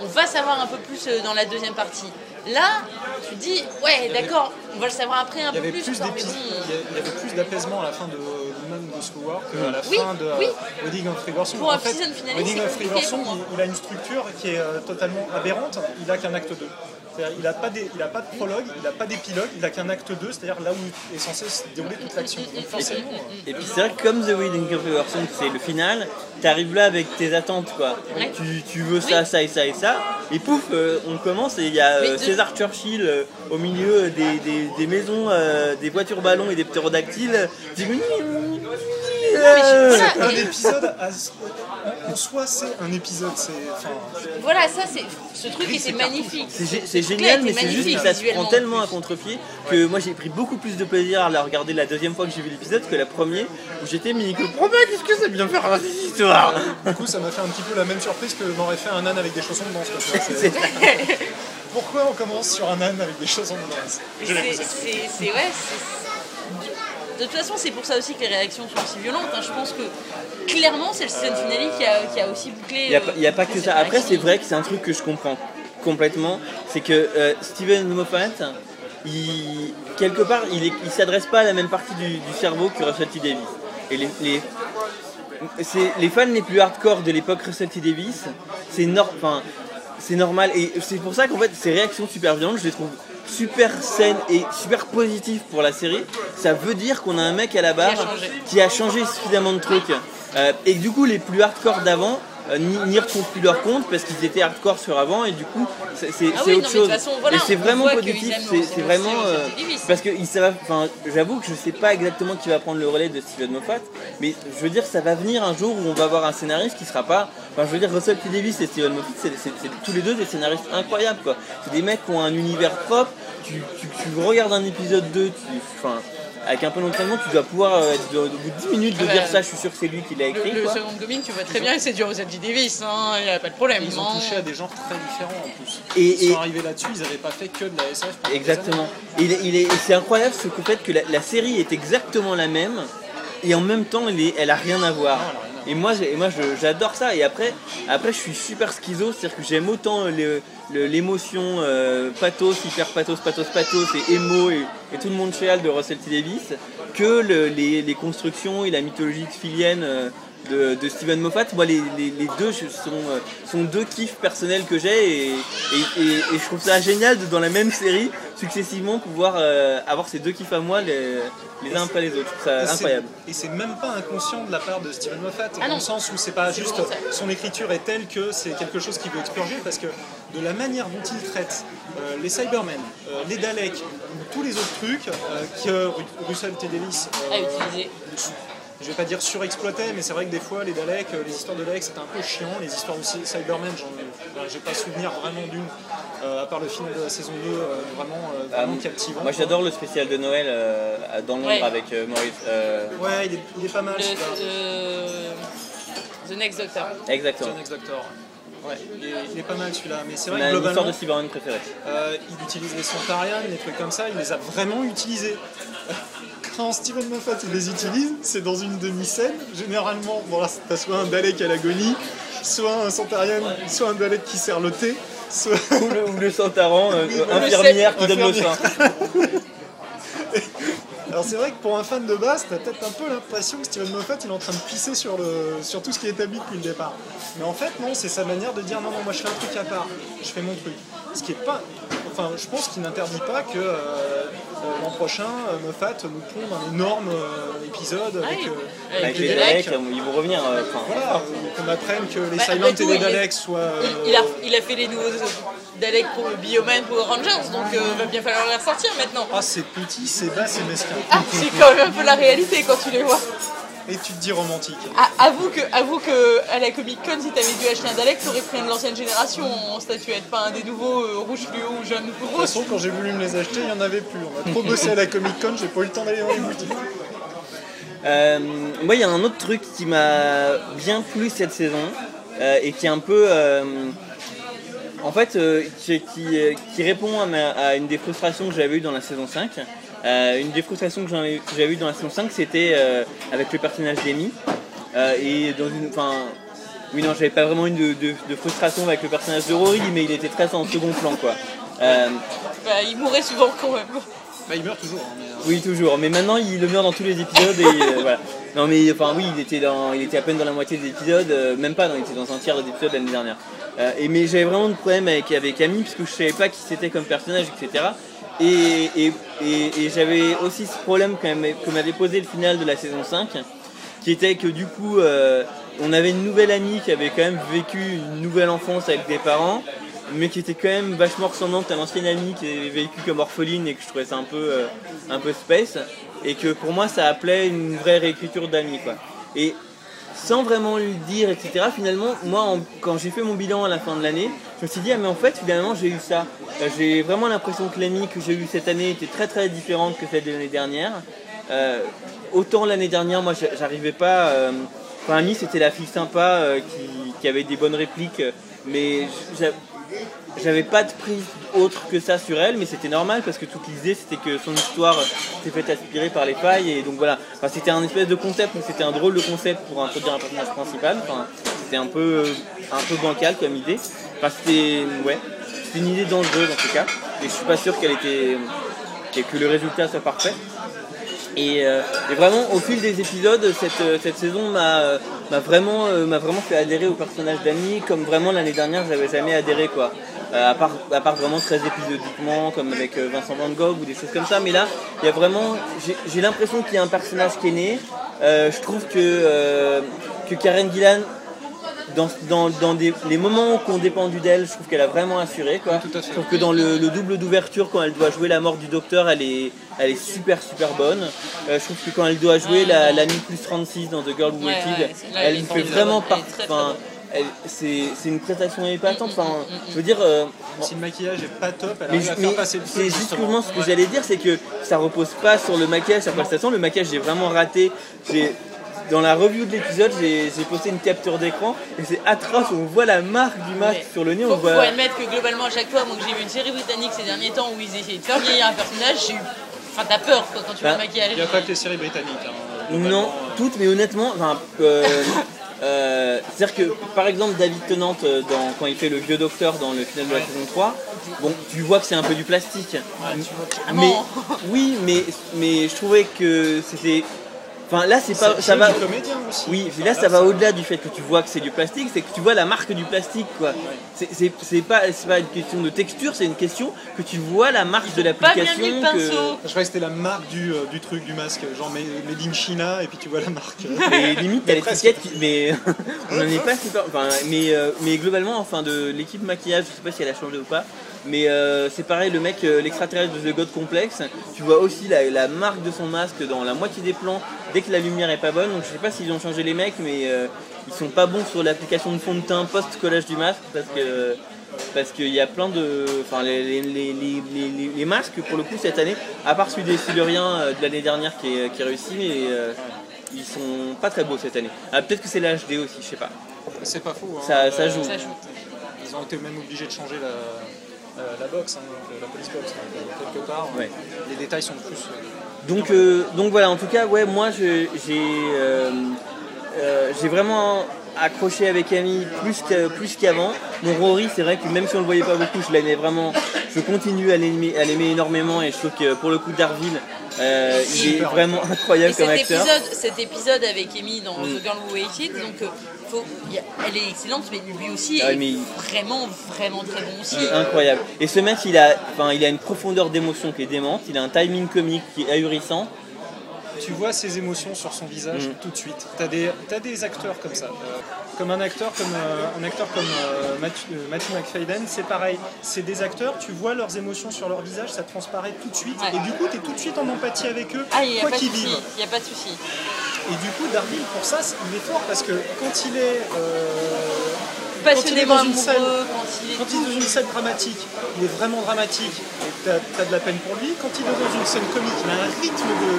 on va savoir un peu plus euh, dans la deuxième partie. Là, tu dis, ouais, d'accord, on va le savoir après un peu plus. plus quoi, mais d'épis- bon. il y avait plus d'apaisement à la fin de Woman Goes to War qu'à la Oui, fin de oui. Wedding of River Song. Pour un En fait, season finale, Wedding c'est of compliqué River Song, pour moi. il, il a une structure qui est totalement aberrante. Il a qu'un acte 2. Il n'a pas, des- il a pas de prologue, il n'a pas d'épilogue, il n'a qu'un acte 2, c'est-à-dire là où est censé se dérouler toute l'action. Forcément, euh, Et puis c'est vrai que comme The Wedding of River Song, c'est le final, t'arrives là avec tes attentes quoi. Ouais. Tu, tu veux ça, ça et ça et ça, et pouf, euh, on commence et il y a euh, César Churchill euh, au milieu des, des- des maisons, euh, des voitures ballons et des ptérodactyles. Je- voilà. un épisode, à- en soi, c'est un épisode. C'est, enfin, Voilà, ça, c'est ce truc était magnifique. C'est gé- c'est Ce génial, mais c'est juste que magnifique ça se prend en tellement à contre-pied que moi j'ai pris beaucoup plus de plaisir à la regarder la deuxième fois que j'ai vu l'épisode que la première où j'étais mais Nico, oh bah, qu'est-ce que ça vient faire dans cette histoire du coup, ça m'a fait un petit peu la même surprise que m'aurait fait un âne avec des chaussons de danse. c'est- C'est- [LAUGHS] Pourquoi on commence sur un âne avec des chaussons de danse? Je C'est, c'est, c'est- ouais, c'est- De toute façon, c'est pour ça aussi que les réactions sont aussi violentes. hein. Je pense que clairement, c'est le season finale qui a, qui a aussi bouclé. Il n'y a, euh, pas- il y a pas que ça. Après, c'est vrai que c'est un truc que je comprends complètement. C'est que euh, Steven Moffat, il, quelque part, il ne s'adresse pas à la même partie du, du cerveau que Russell T. Davis. Et les, les, c'est- les fans les plus hardcore de l'époque Russell T. Davis, c'est nor- enfin, c'est normal. Et c'est pour ça qu'en fait, ces réactions super violentes, je les trouve super saines et super positives pour la série. Ça veut dire qu'on a un mec à la barre changé. qui a changé suffisamment de trucs. Euh, et du coup, les plus hardcore d'avant n'y retrouvent plus leur compte parce qu'ils étaient hardcore sur avant et du coup, c'est Ah oui, autre chose. toute façon, voilà, et c'est vraiment positif, c'est vraiment. Euh, parce que enfin, j'avoue que je sais pas exactement qui va prendre le relais de Steven Moffat, mais je veux dire, ça va venir un jour où on va avoir un scénariste qui sera pas. Enfin, je veux dire, Russell T. Davis et Steven Moffat, c'est tous les deux des scénaristes incroyables, quoi. C'est des mecs qui ont un univers propre. Tu, tu, tu regardes un épisode 2, tu, enfin, avec un peu d'entraînement, tu dois pouvoir, euh, au bout de 10 minutes, de dire ça, je suis sûr que c'est lui qui l'a Le, écrit. le quoi. second coming, tu vois très bien c'est du T. Davis, il n'y a pas de problème. Ils ont hein. touché à des genres très différents en plus. Et- ils et- sont arrivés là-dessus, ils n'avaient pas fait que de la SF. Exactement. Et il est- il est- et c'est incroyable ce que fait que la, la série est exactement la même et en même temps elle, est- elle a rien à voir. Non, Et moi, et moi j'adore ça. Et après, après, je suis super schizo, c'est-à-dire que j'aime autant l'émotion euh, pathos, hyper pathos, pathos, pathos et émo et, tout le monde chiale de Russell T Davis que le- les, constructions et la mythologie filienne de, de Steven Moffat. Moi, les, les- les deux je- sont, euh, sont deux kiffs personnels que j'ai et, et, et- et je trouve ça génial de, dans la même série, successivement, pouvoir euh, avoir ces deux kiffs à moi les, les uns après les autres. Je trouve Et ça c'est- incroyable. Et c'est même pas inconscient de la part de Steven Moffat, Ah dans le sens où c'est pas juste son écriture est telle que c'est quelque chose qu'il veut expurger, parce que de la manière dont il traite euh, les Cybermen, euh, les Daleks, ou tous les autres trucs euh, que Ru- Russell T. Davies, euh, à utiliser. Je vais pas dire surexploité, mais c'est vrai que des fois les Daleks, euh, les histoires de Daleks c'était un peu chiant, les histoires de Cy- Cybermen, j'en ai, j'ai pas souvenir vraiment d'une, euh, à part le final de la saison 2, euh, vraiment, euh, vraiment Ah, captivant. Moi, j'adore le spécial de Noël euh, dans Londres Ouais. avec euh, Maurice. euh, Ouais, il est, il est pas mal Le, euh, The Next Doctor. exactement. John X Doctor. Ouais, il est, il est pas mal celui-là, mais c'est vrai que histoire globalement, de Cyberman préférée. euh, il utilise les Sontarians, les trucs comme ça, il les a vraiment utilisés. Quand Steven Moffat il les utilise, c'est dans une demi-scène. Généralement, bon là, t'as soit un Dalek à l'agonie, soit un Sontarian, soit un Dalek qui sert le thé, soit. Ou le, ou le Santaran, euh, infirmière qui donne le sein. [LAUGHS] Alors c'est vrai que pour un fan de base, t'as peut-être un peu l'impression que Steven Moffat il est en train de pisser sur, le, sur tout ce qui est établi depuis le départ. Mais en fait non, c'est sa manière de dire non non moi je fais un truc à part, je fais mon truc. Ce qui est pas, enfin je pense qu'il n'interdit pas que euh, euh, l'an prochain euh, Moffat nous pond un énorme euh, épisode avec, euh, Avec Avec les Daleks. Daleks, ils vont revenir. voilà, qu'on apprenne que les Bah, Silent après et les il Daleks soient. Il, il a, il a fait les nouveaux Daleks pour Bioman pour Rangers, donc euh, va bien falloir les ressortir maintenant. Ah c'est petit, c'est bas, c'est mesquin. Ah, c'est quand même un peu la réalité quand tu les vois. Et tu te dis romantique. Ah, avoue que, avoue que à la Comic Con, si t'avais dû acheter un Dalek, t'aurais pris un de l'ancienne génération en statuette, pas un des nouveaux euh, rouge fluo ou jaune De toute façon, quand j'ai voulu me les acheter, il n'y en avait plus. On a trop bossé à la Comic Con, j'ai pas eu le temps d'aller dans les boutiques. Euh, moi, il y a un autre truc qui m'a bien plu cette saison euh, et qui est un peu. euh, en fait, euh, qui, qui- qui répond à, ma- à une des frustrations que j'avais eues dans la saison 5. Euh, une des frustrations que j'avais eues dans la saison 5, c'était euh, avec le personnage d'Amy. Euh, et dans une. Enfin. Oui, non, j'avais pas vraiment une de, de- de frustration avec le personnage de Rory, mais il était très en second plan, quoi. Euh, Bah, il mourait souvent quand même. Bah, il meurt toujours. hein, mais, Oui, toujours. Mais maintenant, il le meurt dans tous les épisodes. Et, euh, voilà. Non, mais enfin, oui, il était, dans, il était à peine dans la moitié des épisodes. euh, même pas, non, il était dans un tiers des épisodes l'année dernière. Euh, et, mais j'avais vraiment de problème avec, avec Amy, parce que je savais pas qui c'était comme personnage, etc. Et, j'avais aussi ce problème que m'avait posé le final de la saison 5, qui était que du coup, euh, on avait une nouvelle amie qui avait quand même vécu une nouvelle enfance avec des parents, mais qui était quand même vachement ressemblante à l'ancienne amie qui avait vécu comme orpheline et que je trouvais ça un peu, euh, un peu space, et que pour moi ça appelait une vraie réécriture. Et sans vraiment lui dire, etc. Finalement, moi, quand j'ai fait mon bilan à la fin de l'année, je me suis dit, ah mais en fait, finalement, j'ai eu ça. Euh, J'ai vraiment l'impression que l'amie que j'ai eue cette année était très très différente que celle de l'année dernière. Euh, autant l'année dernière, moi, j'a- j'arrivais pas. euh, Enfin, Amy, c'était la fille sympa qui, qui avait des bonnes répliques, mais j'avais pas de prise autre que ça sur elle, mais c'était normal parce que toute l'idée c'était que son histoire s'était faite aspirer par les failles et donc voilà. C'était un espèce de concept, mais c'était un drôle de concept pour introduire un personnage principal. Enfin, c'était un peu, un peu bancal comme idée. C'était ouais, c'était une idée dangereuse en tout cas, et je suis pas sûr qu'elle était que le résultat soit parfait. Et, euh, et vraiment, au fil des épisodes, cette, euh, cette saison m'a euh, m'a vraiment, euh, vraiment fait adhérer au personnage d'Annie, comme vraiment l'année dernière, j'avais jamais adhéré, quoi. Euh, à, part, à part vraiment très épisodiquement, comme avec euh, Vincent Van Gogh ou des choses comme ça. Mais là, il y a vraiment, j'ai- l'impression qu'il y a un personnage qui est né. Je trouve que, que Karen Gillan, dans, dans, dans des, les moments qu'on dépendu d'elle, je trouve qu'elle a vraiment assuré. Quoi. tout à fait. Je trouve que dans le, le double d'ouverture, quand elle doit jouer la mort du docteur, elle est, elle est super super bonne. Euh, je trouve que quand elle doit jouer la, la Mi plus 36 dans The Girl Who Ouais, Waited, ouais, elle fait vraiment partie. enfin, C'est c'est une prestation épatante. Enfin, Mm, mm, mm, je veux dire. euh, Si le maquillage est pas top, elle mais, à faire passer le c'est justement ce que Ouais. j'allais dire, c'est que ça repose pas sur le maquillage, sa prestation. Le maquillage, j'ai vraiment raté. J'ai dans la review de l'épisode, j'ai posté une capture d'écran et c'est atroce. On voit la marque du masque Ouais. sur le nez. Faut, On faut voit. admettre que globalement, à chaque fois moi, que j'ai vu une série britannique ces derniers temps où ils essayaient de faire vieillir un personnage, j'ai eu. Enfin, t'as peur quoi, quand tu vois Bah, le maquillage. Il n'y a pas que les séries britanniques. hein, Non, euh, toutes, mais honnêtement, enfin, euh, [LAUGHS] euh, c'est-à-dire que par exemple David Tennant, dans, quand il fait le vieux docteur dans le final de la saison 3, bon, tu vois que c'est un peu du plastique. Mais [LAUGHS] oui, mais, mais je trouvais que c'était. Enfin là c'est pas C'est ça va comédien aussi. Oui, mais là ça va au-delà du fait que tu vois que c'est du plastique, c'est que tu vois la marque du plastique quoi. C'est- C'est c'est pas, c'est pas une question de texture, c'est une question que tu vois la marque de l'application. que-. Je croyais que c'était la marque du, euh, du truc, du masque, genre Made in China, et puis tu vois la marque. [LAUGHS] Mais limite t'as l'étiquette qui- mais [LAUGHS] on n'en est pas super. Enfin, mais, euh, mais globalement, enfin de l'équipe maquillage, je sais pas si elle a changé ou pas. Mais euh, c'est pareil, le mec, euh, l'extraterrestre de The God Complex, tu vois aussi la, la marque de son masque dans la moitié des plans dès que la lumière est pas bonne. Donc je sais pas s'ils ont changé les mecs, mais euh, ils sont pas bons sur l'application de fond de teint post-collage du masque parce que parce qu'il y a plein de. Enfin, les, les, les, les- masques, pour le coup, cette année, à part celui des Siluriens euh, de l'année dernière qui est, qui est réussi, mais ils sont pas très beaux cette année. Ah, Peut-être que c'est la HD aussi, je sais pas. C'est pas faux. hein. Ça- ça joue. Ça joue. Ils ont été même obligés de changer la, la, la box, hein, donc, la police box, donc, euh, quelque part. Ouais. Les détails sont plus. euh, Donc, euh, donc voilà, en tout cas, ouais, moi j'ai euh, euh, j'ai vraiment accroché avec Amy plus plus qu'avant. Mon Rory, c'est vrai que même si on le voyait pas beaucoup, je l'aimais vraiment. Je continue à l'aimer à l'aimer énormément et je trouve que pour le coup, Darville, euh, il est vraiment incroyable Et comme cet acteur. épisode, cet épisode avec Amy dans Mm. The Girl Who Hated, donc euh, faut, elle est excellente, mais lui aussi Ah, est mais- vraiment, vraiment très bon aussi. Il est incroyable. Et ce mec, il a, enfin, il a une profondeur d'émotion qui est démente. Il a un timing comique qui est ahurissant. Tu vois ses émotions sur son visage Mm. tout de suite. Tu as, as des acteurs comme ça. Euh, comme un acteur comme, euh, un acteur comme euh, Matthew, euh, Matthew McFadden, c'est pareil. C'est des acteurs, tu vois leurs émotions sur leur visage, ça transparaît tout de suite. Ouais. Et du coup, tu es tout de suite en empathie avec eux, Ah, n'y quoi qu'ils vivent. Il y a pas de souci. Et du coup, Darville, pour ça, il est fort parce que quand il est. euh, Passionnément dans une quand il est. Quand il est dans une scène dramatique, il est vraiment dramatique et tu as, de la peine pour lui. Quand il est dans une scène comique, il a un rythme de,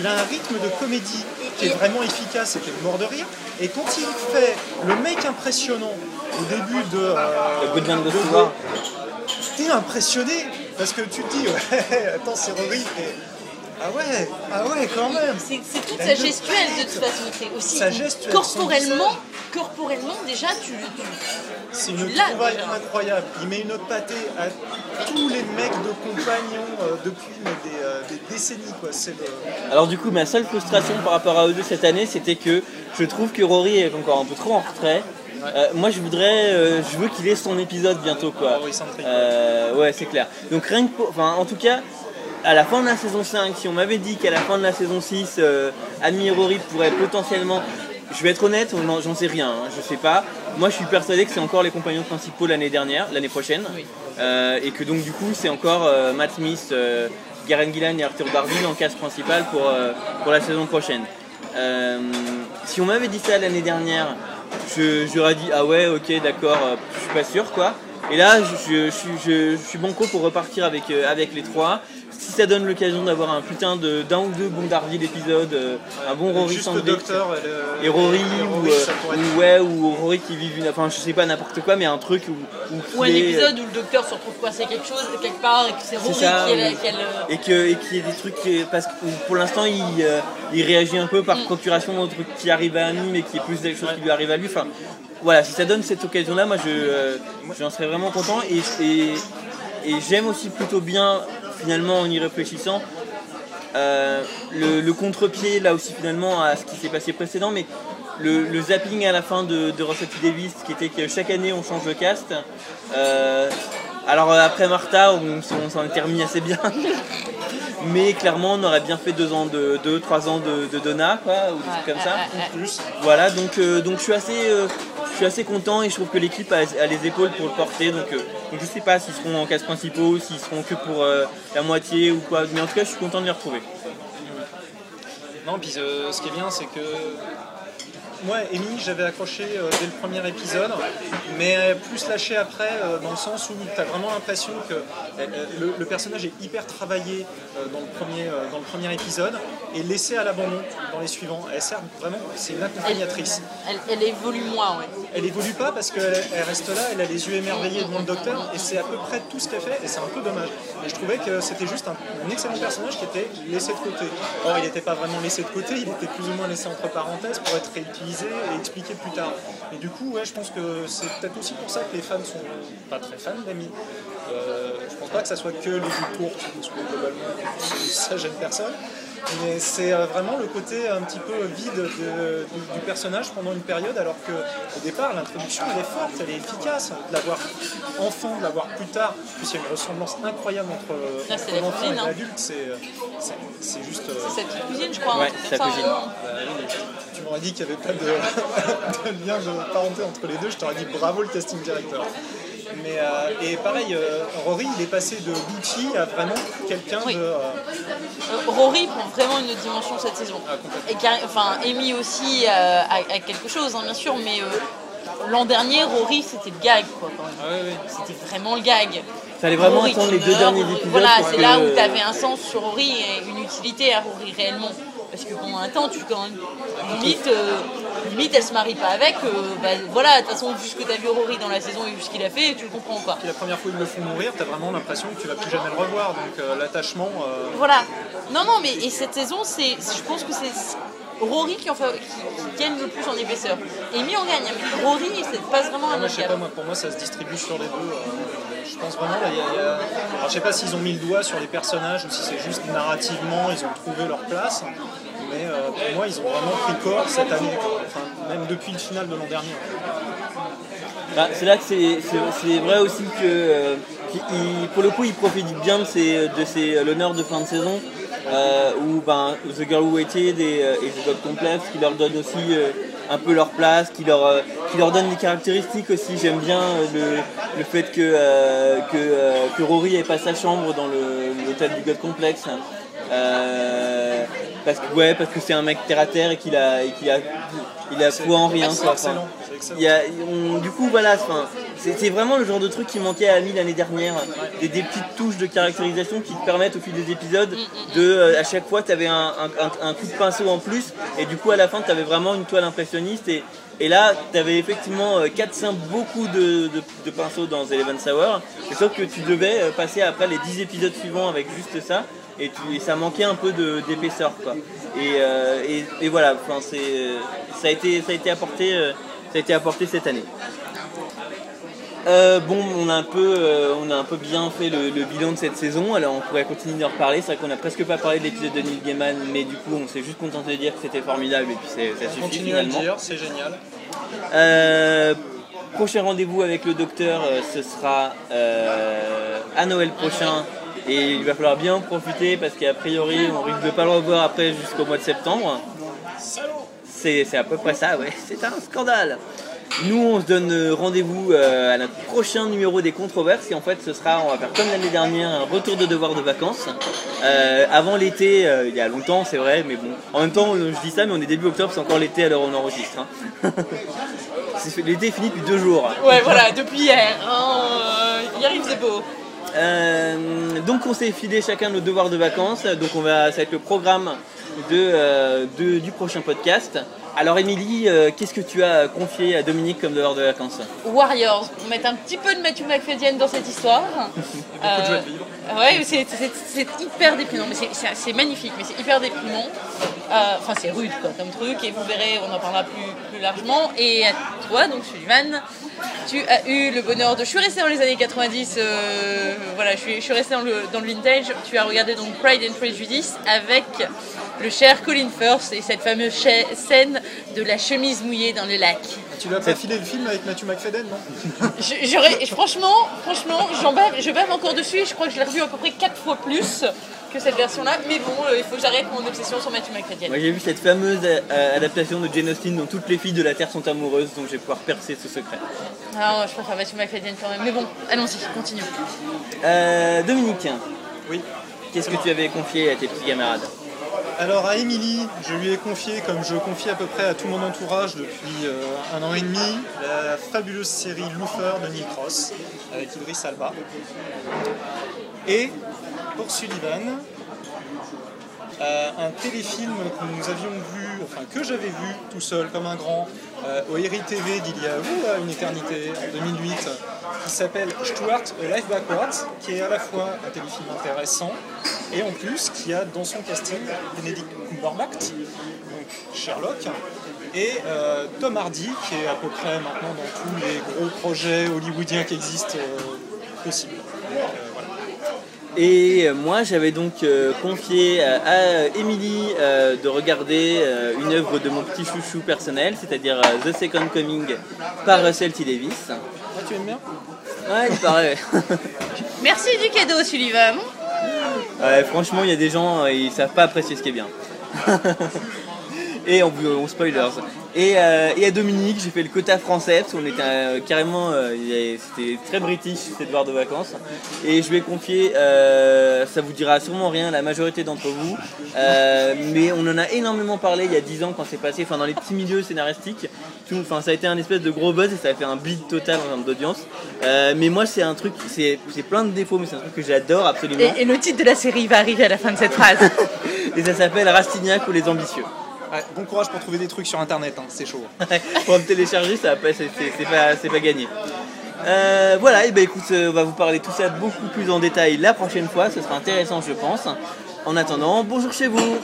il a un rythme de comédie qui est vraiment efficace et qui est mort de rire. Et quand il fait le mec impressionnant au début de. euh, Le Goodman de. T'es impressionné parce que tu te dis, [LAUGHS] ouais, attends, c'est Rory. et- Ah ouais, ah ouais, quand même. C'est toute sa gestuelle de toute façon. C'est aussi Sa gestuelle, corporellement, déjà tu, tu- C'est une trouvaille incroyable. Il met une pâtée à tous les mecs de compagnons euh, depuis mais des, euh, des décennies. Quoi. Le... Alors du coup, ma seule frustration par rapport à eux deux cette année, c'était que je trouve que Rory est encore un peu trop en retrait. Euh, moi, je voudrais, euh, je veux qu'il ait son épisode bientôt, quoi. Euh, ouais, c'est clair. Donc rien que pour, enfin, en tout cas, à la fin de la saison 5, si on m'avait dit qu'à la fin de la saison 6, euh, Rory pourraient potentiellement, je vais être honnête, on en- j'en sais rien, hein, je sais pas. Moi, je suis persuadé que c'est encore les compagnons principaux l'année dernière, l'année prochaine, Oui. Euh, et que donc du coup, c'est encore euh, Matt Smith, euh, Garen Gillan et Arthur Darville en cast principal pour, pour la saison prochaine. Si on m'avait dit ça l'année dernière, j'aurais dit ah ouais, ok, d'accord, je suis pas sûr quoi. Et là, je, je, je, suis- je- je suis banco pour repartir avec, euh, avec les trois. Si ça donne l'occasion d'avoir un putain de d'un ou deux bons Darville épisodes, euh, un bon Rory Juste le docteur et, le- et Rory, et ou, euh, ouais ou Rory qui vit une enfin je sais pas n'importe quoi mais un truc où, où ou un est- épisode où le docteur se retrouve coincé quelque chose quelque part et que c'est Rory ça, qui est là, qui a le- et et qu'il y ait des trucs qui- parce que pour l'instant il, euh, il réagit un peu par Mm. procuration aux trucs qui arrivent à Annie mais qui est plus des choses qui lui arrivent à lui enfin voilà si ça donne cette occasion là moi je euh, j'en serais vraiment content et, et, j'aime aussi plutôt bien finalement en y réfléchissant euh, le, le contre-pied là aussi finalement à ce qui s'est passé précédent mais le, le zapping à la fin de, de Russell T. Davis qui était que chaque année on change de cast Euh, alors euh, après Martha on, on s'en remis assez bien [LAUGHS] mais clairement on aurait bien fait deux ans de deux trois ans de, de Donna quoi ou des trucs Ouais, comme ça ouais, ouais, ouais. Plus. voilà donc euh, donc je suis assez euh, je suis assez content et je trouve que l'équipe a, a les épaules pour le porter donc, euh, donc je sais pas s'ils seront en casse principaux s'ils seront que pour euh, la moitié ou quoi mais en tout cas je suis content de les retrouver Non, puis euh, ce qui est bien, c'est que moi, Amy, j'avais accroché euh, dès le premier épisode, mais euh, plus lâché après, euh, dans le sens où tu as vraiment l'impression que le, personnage est hyper travaillé dans le premier épisode et laissé à l'abandon dans les suivants. Elle sert vraiment, c'est une accompagnatrice. Elle, elle évolue moins, ouais. Elle évolue pas parce qu'elle elle reste là, elle a les yeux émerveillés devant le docteur et c'est à peu près tout ce qu'elle fait et c'est un peu dommage. Et je trouvais que c'était juste un, un excellent personnage qui était laissé de côté. Or il n'était pas vraiment laissé de côté, il était plus ou moins laissé entre parenthèses pour être réutilisé et expliqué plus tard. Et du coup ouais je pense que c'est peut-être aussi pour ça que les fans sont pas très fans d'Amy. Euh, je pense pas que ça soit que les vues courtes, parce que globalement ça gêne personne. Mais c'est euh, vraiment le côté un petit peu vide de- du, du personnage pendant une période, alors que au départ, l'introduction, elle est forte, elle est efficace. De l'avoir enfant, de l'avoir plus tard, en plus il y a une ressemblance incroyable entre, entre l'enfant et hein. l'adulte. C'est euh, juste. euh, C'est sa petite cousine, je crois. Ouais, un truc sa cousine. hein. tu m'aurais dit qu'il n'y avait pas de, [LAUGHS] de lien de parenté entre les deux, je t'aurais dit bravo le casting directeur. Mais, euh, et pareil, euh, Rory, il est passé de Gucci à vraiment quelqu'un Oui. de. euh, Euh, Rory prend vraiment une autre dimension cette saison. Ah, complètement. Et car- enfin, Amy aussi euh, a, a quelque chose, hein, bien sûr, mais euh, l'an dernier, Rory, c'était le gag, quoi. quand même. ah. C'était vraiment le gag. Fallait vraiment Rory attendre les deux meurt, derniers Rory- épisodes. Voilà, c'est que- là où tu avais un sens sur Rory et une utilité à Rory réellement. Parce que pendant un temps, tu quand même, limite, euh, limite, elle se marie pas avec. euh, bah, voilà, de toute façon, vu ce que tu as vu Rory dans la saison et vu ce qu'il a fait, tu le comprends. Puis la première fois qu'ils le font mourir, t'as vraiment l'impression que tu vas plus jamais le revoir. Donc euh, l'attachement. euh, Voilà. Non, non, mais et cette saison, c'est, je pense que c'est Rory qui, en fait, qui, qui gagne le plus en épaisseur. Amy en gagne, mais Rory, c'est passe vraiment Ah, un moi, autre je sais pas, cap. moi, pour moi, ça se distribue sur les deux. euh, je pense vraiment, là, il y a- il y a- Alors, je sais pas s'ils ont mis le doigt sur les personnages ou si c'est juste narrativement, ils ont trouvé leur place. Mais euh, pour moi, ils ont vraiment pris corps cette année. même depuis le final de l'an dernier. Bah, c'est là que c'est vrai aussi que euh, pour le coup il profite bien de ses, de ses l'honneur de fin de saison euh, où ben, The Girl Who Waited et, euh, The God Complex qui leur donne aussi euh, un peu leur place, qui leur, euh, qui leur donne des caractéristiques aussi. J'aime bien euh, le, le fait que, euh, que, euh, Rory ait pas sa chambre dans le- l'hôtel du God Complex. Euh, parce que ouais, parce que c'est un mec terre à terre et qu'il a, et qu'il a, il a foi en rien. C'est quoi. excellent. Enfin, c'est excellent. il y a- on- du coup, voilà, c'est vraiment le genre de truc qui manquait à Ami l'année dernière. Des, des petites touches de caractérisation qui te permettent au fil des épisodes de, euh, à chaque fois, tu avais un, un- un- un coup de pinceau en plus. Et du coup, à la fin, tu avais vraiment une toile impressionniste. Et, et là, tu avais effectivement 4-5 beaucoup de, de, de pinceaux dans Eleven Sour. Sauf que tu devais euh, passer après les 10 épisodes suivants avec juste ça. Et, tu- et ça manquait un peu d'épaisseur, quoi. Et, euh, et, et voilà, enfin, ça, a été, ça a été apporté. euh, ça a été apporté cette année. Euh, bon, on a, un peu, euh, on a un peu bien fait le, le bilan de cette saison, alors on pourrait continuer d'en reparler. C'est vrai qu'on a presque pas parlé de l'épisode de Neil Gaiman, mais du coup on s'est juste contenté de dire que c'était formidable et puis ça On suffit continue à le dire, c'est génial. Euh, prochain rendez-vous avec le docteur, ce sera à Noël prochain. Et il va falloir bien en profiter parce qu'a priori on risque de pas le revoir après jusqu'au mois de septembre. C'est à peu près ça, ouais. [LAUGHS] C'est un scandale. Nous, on se donne rendez-vous euh, à notre prochain numéro des controverses. Et en fait, ce sera, on va faire comme l'année dernière, un retour de devoir de vacances. Euh, avant l'été, euh, il y a longtemps, c'est vrai, mais bon. En même temps, je dis ça, mais on est début octobre, c'est encore l'été où on enregistre. hein. [LAUGHS] L'été est fini depuis deux jours. Ouais, voilà, depuis hier. euh, hier, il faisait beau. Euh, donc on s'est filé chacun nos devoirs de vacances, donc on va, ça va être le programme de, euh, de- du prochain podcast. Alors Émilie, euh, qu'est-ce que tu as confié à Dominique comme devoir de vacances Warriors, pour mettre un petit peu de Matthew McFadden dans cette histoire. [LAUGHS] Beaucoup de joie de vivre. Ouais, c'est hyper déprimant, mais c'est- magnifique, mais c'est hyper déprimant. Euh, Enfin, c'est rude quoi, comme truc, et vous verrez, on en parlera plus, plus largement. Et à toi, donc Sullivan, tu as eu le bonheur de. Je suis restée dans les années 90, euh, voilà, je suis, je suis restée dans le, dans le vintage. Tu as regardé donc Pride and Prejudice avec le cher Colin Firth et cette fameuse scène de la chemise mouillée dans le lac. Tu lui as pas filé le film avec Matthew McFadden, non [LAUGHS] Je- franchement, franchement, j'en bave, je bave encore dessus. et Je crois que je l'ai revu à peu près 4 fois plus que cette version-là. Mais bon, euh, il faut que j'arrête mon obsession sur Matthew McFadden. Moi j'ai vu cette fameuse euh, adaptation de Jane Austen dont toutes les filles de la Terre sont amoureuses, donc je vais pouvoir percer ce secret. Ah, je préfère Matthew McFadden quand même. Mais bon, allons-y, continue. Euh, Dominique, Oui. qu'est-ce que tu avais confié à tes petits camarades? Alors à Émilie, je lui ai confié, comme je confie à peu près à tout mon entourage depuis euh, un an et demi, la fabuleuse série Loofer de Neil Cross avec Idris Alba. Et pour Sullivan, euh, un téléfilm que nous avions vu, que j'avais vu tout seul comme un grand euh, au Eri TV d'il y a une éternité, en 2008, qui s'appelle Stuart A Life Backwards, qui est à la fois un téléfilm intéressant et en plus qui a dans son casting Benedict Cumberbatch, donc Sherlock, et euh, Tom Hardy, qui est à peu près maintenant dans tous les gros projets hollywoodiens qui existent euh, possibles. Euh. Et euh, moi, j'avais donc euh, confié à, à Émilie euh, de regarder euh, une œuvre de mon petit chouchou personnel, c'est-à-dire euh, The Second Coming par Russell T. Davis. Ah, tu aimes bien? Ouais, il paraît. [LAUGHS] Merci du cadeau, Sullivan. Ouais, franchement, il y a des gens, euh, ils savent pas apprécier ce qui est bien. [LAUGHS] et on, on spoilers. Et, euh, et à Dominique, j'ai fait le quota français parce qu'on était euh, carrément, euh, c'était très british cette devoir de vacances. Et je lui ai confié, euh, ça vous dira sûrement rien, la majorité d'entre vous, euh, mais on en a énormément parlé il y a 10 ans quand c'est passé, enfin dans les petits milieux scénaristiques. Tout, enfin, ça a été un espèce de gros buzz et ça a fait un beat total en termes d'audience. Euh, mais moi, c'est un truc, c'est c'est plein de défauts, mais c'est un truc que j'adore absolument. Et, et le titre de la série va arriver à la fin de cette phrase. [LAUGHS] Et ça s'appelle Rastignac ou les ambitieux. Bon courage pour trouver des trucs sur internet, hein, c'est chaud. [LAUGHS] pour me télécharger, ça c'est pas gagné. Euh, voilà, et ben écoute, euh, on va vous parler tout ça beaucoup plus en détail la prochaine fois, ce sera intéressant je pense. En attendant, bonjour chez vous